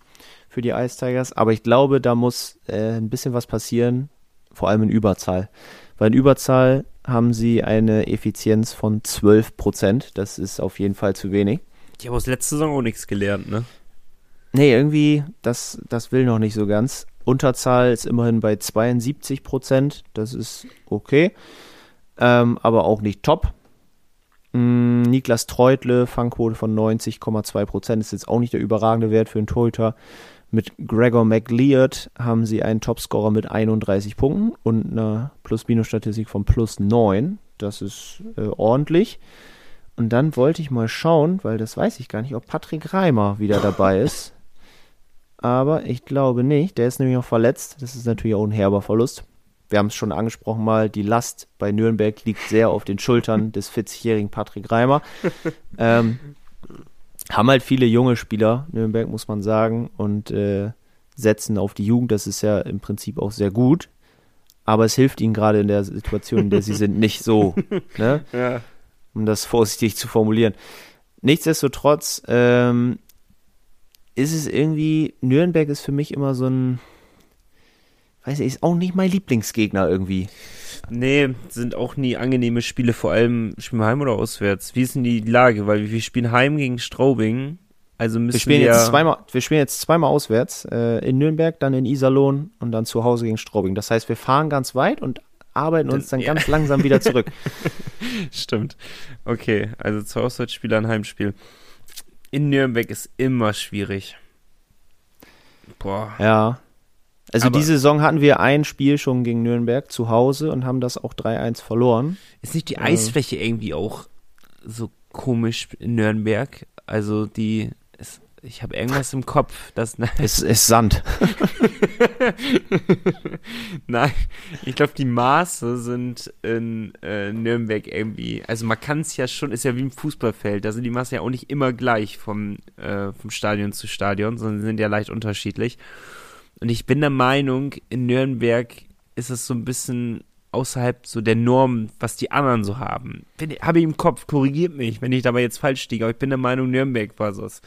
für die Ice Tigers. Aber ich glaube, da muss äh, ein bisschen was passieren, vor allem in Überzahl. Weil in Überzahl haben sie eine Effizienz von 12%. Das ist auf jeden Fall zu wenig. Ich habe aus letzter Saison auch nichts gelernt, ne? Nee, irgendwie, das, das will noch nicht so ganz. Unterzahl ist immerhin bei 72 Prozent. Das ist okay. Ähm, aber auch nicht top. Mm, Niklas Treutle, Fangquote von 90,2 Prozent, ist jetzt auch nicht der überragende Wert für einen Torhüter. Mit Gregor McLeod haben sie einen Topscorer mit 31 Punkten und eine Plus-Minus-Statistik von plus 9. Das ist äh, ordentlich. Und dann wollte ich mal schauen, weil das weiß ich gar nicht, ob Patrick Reimer wieder dabei ist. Aber ich glaube nicht. Der ist nämlich noch verletzt. Das ist natürlich auch ein herber Verlust. Wir haben es schon angesprochen mal, die Last bei Nürnberg liegt sehr auf den Schultern des 40-jährigen Patrick Reimer. ähm, haben halt viele junge Spieler, Nürnberg muss man sagen, und äh, setzen auf die Jugend. Das ist ja im Prinzip auch sehr gut. Aber es hilft ihnen gerade in der Situation, in der sie sind, nicht so. Ne? Ja. um das vorsichtig zu formulieren. Nichtsdestotrotz ähm, ist es irgendwie, Nürnberg ist für mich immer so ein, weiß ich, ist auch nicht mein Lieblingsgegner irgendwie. Nee, sind auch nie angenehme Spiele, vor allem spielen wir heim oder auswärts. Wie ist denn die Lage? Weil wir spielen heim gegen Straubing. Also müssen Wir spielen, wir, jetzt zweimal, wir spielen jetzt zweimal auswärts, äh, in Nürnberg, dann in Iserlohn und dann zu Hause gegen Straubing. Das heißt, wir fahren ganz weit und arbeiten uns dann ja. ganz langsam wieder zurück. Stimmt. Okay, also zu Auswärtsspiel ein Heimspiel. In Nürnberg ist immer schwierig. Boah. Ja. Also Aber- diese Saison hatten wir ein Spiel schon gegen Nürnberg zu Hause und haben das auch 3-1 verloren. Ist nicht die Eisfläche irgendwie auch so komisch in Nürnberg? Also die, ich habe irgendwas im Kopf, das, Es ist Sand. nein, ich glaube die Maße sind in äh, Nürnberg irgendwie, also man kann es ja schon, ist ja wie im Fußballfeld, da sind die Maße ja auch nicht immer gleich vom, äh, vom Stadion zu Stadion, sondern sind ja leicht unterschiedlich. Und ich bin der Meinung, in Nürnberg ist es so ein bisschen außerhalb so der Norm, was die anderen so haben. Bin- Habe ich im Kopf, korrigiert mich, wenn ich dabei jetzt falsch liege, aber ich bin der Meinung, Nürnberg war es,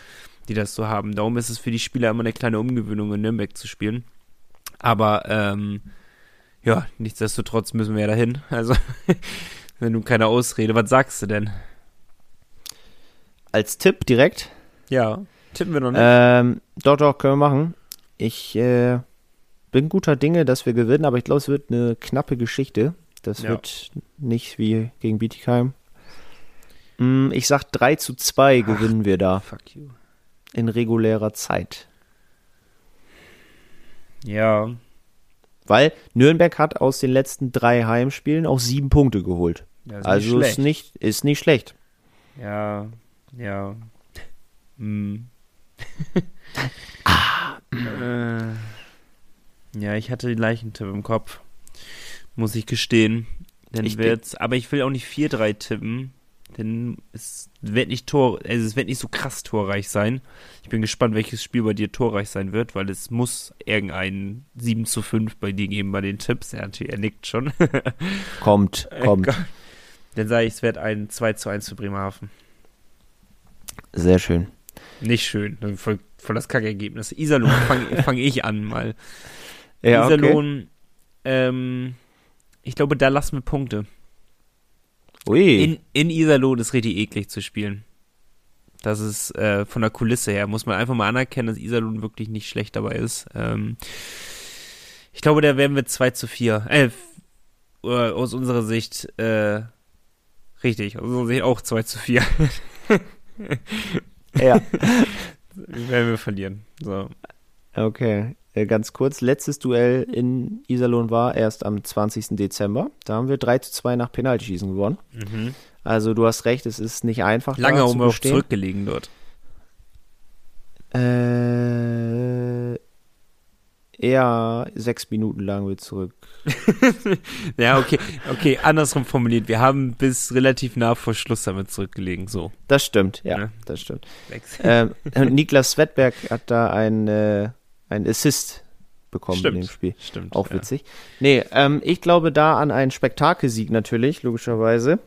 die das so haben. Darum ist es für die Spieler immer eine kleine Umgewöhnung, in Nürnberg zu spielen. Aber, ähm, ja, nichtsdestotrotz müssen wir ja dahin. Also, wenn du keine Ausrede, was sagst du denn? Als Tipp direkt. Ja, tippen wir noch nicht. Ähm, doch, doch, können wir machen. Ich äh, bin guter Dinge, dass wir gewinnen, aber ich glaube, es wird eine knappe Geschichte. Das Ja. wird nicht wie gegen Bietigheim. Mm, Ich sag 3 zu 2 gewinnen wir da Fuck you. In regulärer Zeit. Ja, Weil Nürnberg hat aus den letzten drei Heimspielen auch sieben Punkte geholt. ja ist also nicht ist nicht, ist nicht schlecht. Ja, ja. Hm. äh, ja, ich hatte den Leichentipp im Kopf. Muss ich gestehen. Denn Ich wird's, aber ich will auch nicht 4-3 tippen. Denn es wird nicht Tor, also es wird nicht so krass torreich sein. Ich bin gespannt, welches Spiel bei dir torreich sein wird, weil es muss irgendein 7 zu 5 bei dir geben bei den Tipps. Er, er nickt schon. Kommt, kommt. Gott. Dann sage ich, es wird ein 2 zu 1 für Bremerhaven. Sehr schön. Nicht schön, voll, voll das Kackergebnis. Iserlohn fange fang ich an mal. Ja, okay. Iserlohn, ähm, ich glaube, da lassen wir Punkte. Ui. In, in Iserlohn ist richtig eklig zu spielen. Das ist äh, von der Kulisse her, muss man einfach mal anerkennen, dass Iserlohn wirklich nicht schlecht dabei ist. Ähm, ich glaube, da werden wir 2 zu 4. Äh, oder aus unserer Sicht, äh, richtig, aus unserer Sicht auch 2 zu 4. ja. werden wir verlieren. So. Okay, äh, ganz kurz. Letztes Duell in Iserlohn war erst am 20. Dezember. Da haben wir 3 zu 2 nach Penaltyschießen gewonnen. Mhm. Also du hast recht, es ist nicht einfach. Lange auch bestehen. zurückgelegen dort. Äh, ja, sechs Minuten lang wir zurück. Ja, okay, okay, andersrum formuliert. Wir haben bis relativ nah vor Schluss damit zurückgelegen, so. Das stimmt, ja, Ja. das stimmt. Ähm, Niklas Svetberg hat da ein, äh, ein Assist bekommen Stimmt. in dem Spiel. Stimmt. Auch ja. witzig. Nee, ähm, ich glaube da an einen Spektakelsieg natürlich, logischerweise.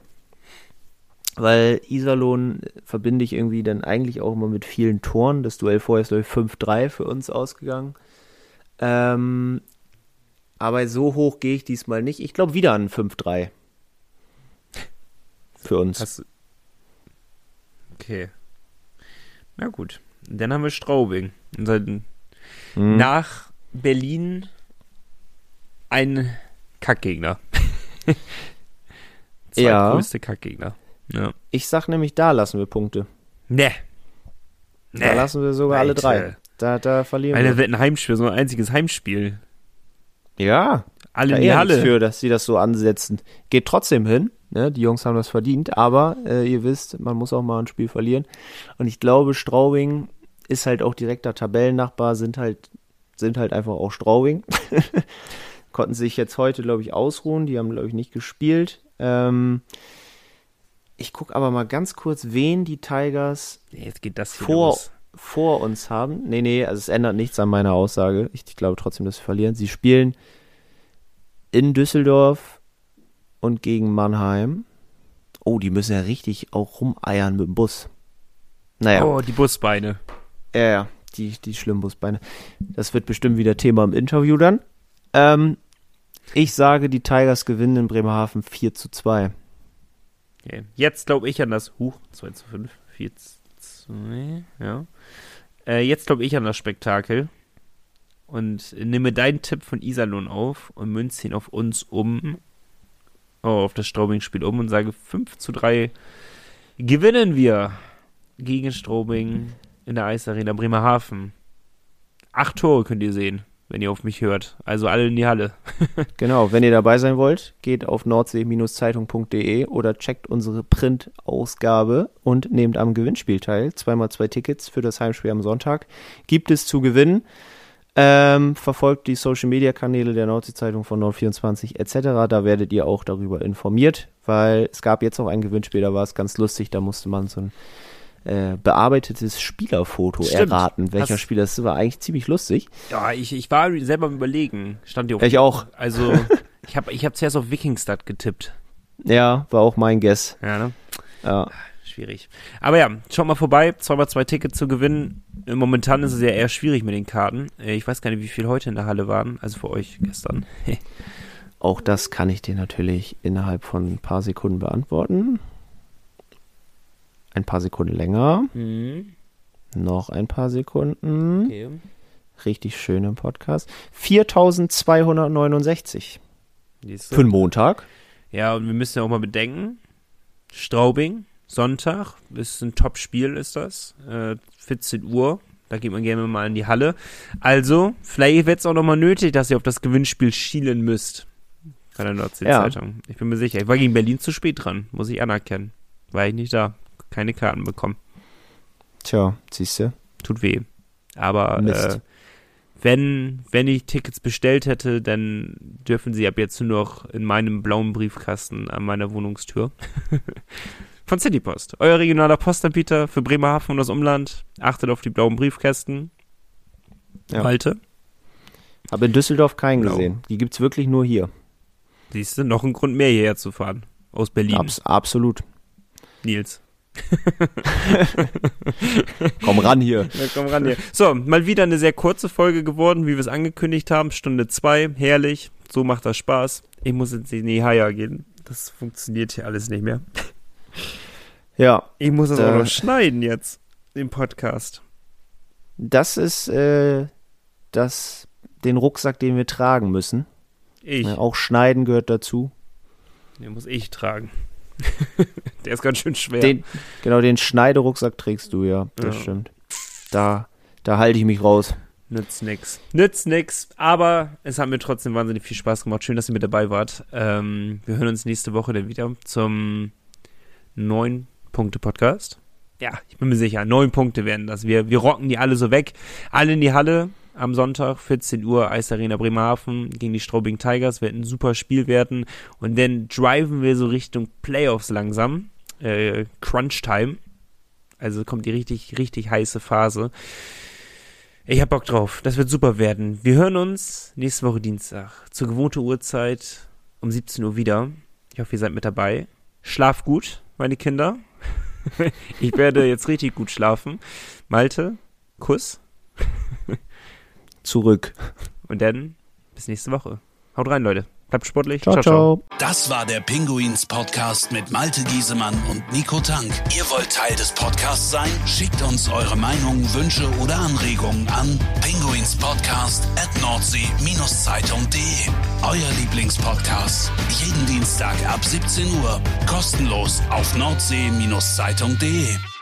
Weil Iserlohn verbinde ich irgendwie dann eigentlich auch immer mit vielen Toren. Das Duell vorher ist, glaube ich, 5-3 für uns ausgegangen. Ähm, aber so hoch gehe ich diesmal nicht. Ich glaube wieder an 5-3. Für uns. Hast. Okay. Na gut. Dann haben wir Straubing. Unser, Hm. Nach Berlin ein Kackgegner. Ja. Zweitgrößte Kackgegner. Ja. Ich sag nämlich, da lassen wir Punkte. Ne. Da lassen wir sogar alle Leute. drei. Da, da verlieren da wir. wird ein Heimspiel, so ein einziges Heimspiel. Ja, Alle da in die Halle. für, dass sie das so ansetzen. Geht trotzdem hin. Ne? Die Jungs haben das verdient. Aber äh, ihr wisst, man muss auch mal ein Spiel verlieren. Und ich glaube, Straubing ist halt auch direkter Tabellennachbar, sind halt, sind halt einfach auch Straubing. Konnten sich jetzt heute, glaube ich, ausruhen. Die haben, glaube ich, nicht gespielt. Ähm, ich gucke aber mal ganz kurz, wen die Tigers Nee, Jetzt geht das hier vor, los. vor uns haben. Nee, nee, also es ändert nichts an meiner Aussage. Ich, ich glaube trotzdem, dass sie verlieren. Sie spielen in Düsseldorf und gegen Mannheim. Oh, die müssen ja richtig auch rumeiern mit dem Bus. Naja, Oh, die Busbeine. Ja, ja, die, die schlimmen Busbeine. Das wird bestimmt wieder Thema im Interview dann. Ähm, ich sage, die Tigers gewinnen in Bremerhaven 4 zu 2. Okay. Jetzt glaube ich an das. Huch, 2 zu 5, 4 zu 2, ja. Äh, jetzt glaube ich an das Spektakel und nehme deinen Tipp von Iserlohn auf und münze ihn auf uns um, oh, auf das Straubing-Spiel um und sage 5 zu 3 gewinnen wir gegen Straubing in der Eisarena Bremerhaven. Acht Tore könnt ihr sehen, wenn ihr auf mich hört. Also alle in die Halle. genau, wenn ihr dabei sein wollt, geht auf nordsee-zeitung.de oder checkt unsere Print-Ausgabe und nehmt am Gewinnspiel teil. Zweimal zwei Tickets für das Heimspiel am Sonntag. Gibt es zu gewinnen. Ähm, verfolgt die Social Media Kanäle der Nordsee-Zeitung von Nord24 etc. Da werdet ihr auch darüber informiert, weil es gab jetzt auch ein Gewinnspiel, da war es ganz lustig, da musste man so ein äh, bearbeitetes Spielerfoto Stimmt. erraten, welcher Hast Spieler das war eigentlich ziemlich lustig. Ja, ich, ich war selber am überlegen, stand hier auf. Ich auch. Also, ich habe ich hab zuerst auf Wikingstad getippt. Ja, war auch mein Guess. Ja, ne? Ja. Schwierig. Aber ja, schaut mal vorbei, zweimal zwei Tickets zu gewinnen. Momentan ist es ja eher schwierig mit den Karten. Äh, ich weiß gar nicht, wie viel heute in der Halle waren, also für euch gestern. Auch das kann ich dir natürlich innerhalb von ein paar Sekunden beantworten ein paar Sekunden länger. Mhm. Noch ein paar Sekunden. Okay. Richtig schön im Podcast. 4269. Für einen Montag. Ja, und wir müssen ja auch mal bedenken, Straubing, Sonntag, ist ein Top-Spiel, ist das. Äh, 14 Uhr. Da geht man gerne mal in die Halle. Also, vielleicht wird es auch nochmal nötig, dass ihr auf das Gewinnspiel schielen müsst. Bei der Nordsee-Zeitung. Ja. Ich bin mir sicher. Ich war gegen Berlin zu spät dran, muss ich anerkennen. War ich nicht da keine Karten bekommen. Tja, siehst du. Tut weh. Aber äh, wenn, wenn ich Tickets bestellt hätte, dann dürfen sie ab jetzt nur noch in meinem blauen Briefkasten an meiner Wohnungstür. Von Citypost. Euer regionaler Postanbieter für Bremerhaven und das Umland. Achtet auf die blauen Briefkästen. Ja. Halte. Habe in Düsseldorf keinen Blau. gesehen. Die gibt es wirklich nur hier. Siehst du, noch ein Grund mehr hierher zu fahren. Aus Berlin. Abs absolut. Nils. komm ran hier. Ja, komm ran hier. So, mal wieder eine sehr kurze Folge geworden, wie wir es angekündigt haben. Stunde zwei, herrlich. So macht das Spaß. Ich muss jetzt in die Haya gehen. Das funktioniert hier alles nicht mehr. Ja. Ich muss das äh, auch noch schneiden jetzt, im Podcast. Das ist äh, das, den Rucksack, den wir tragen müssen. Ich. Ja, auch Schneiden gehört dazu. Den muss ich tragen. Der ist ganz schön schwer. Den, genau, den Schneiderucksack trägst du, ja. Das ja. stimmt. Da, da halte ich mich raus. Nützt nix. Nützt nix. Aber es hat mir trotzdem wahnsinnig viel Spaß gemacht. Schön, dass ihr mit dabei wart. Ähm, wir hören uns nächste Woche dann wieder zum neun Punkte Podcast. Ja, ich bin mir sicher, neun Punkte werden das. Wir, wir rocken die alle so weg. Alle in die Halle am Sonntag, 14 Uhr, Eisarena Bremerhaven gegen die Straubing Tigers. Wird ein super Spiel werden. Und dann driven wir so Richtung Playoffs langsam. Äh, Crunch Time. Also kommt die richtig, richtig heiße Phase. Ich hab Bock drauf. Das wird super werden. Wir hören uns nächste Woche Dienstag zur gewohnten Uhrzeit um 17 Uhr wieder. Ich hoffe, ihr seid mit dabei. Schlaf gut, meine Kinder. ich werde jetzt richtig gut schlafen. Malte, Kuss zurück. Und dann bis nächste Woche. Haut rein, Leute. Bleibt sportlich. Ciao, ciao, ciao. Das war der Pinguins Podcast mit Malte Giesemann und Nico Tank. Ihr wollt Teil des Podcasts sein? Schickt uns eure Meinungen, Wünsche oder Anregungen an pinguinspodcast at nordsee-zeitung.de. Euer Lieblingspodcast. Jeden Dienstag ab 17 Uhr. Kostenlos auf nordsee-zeitung.de.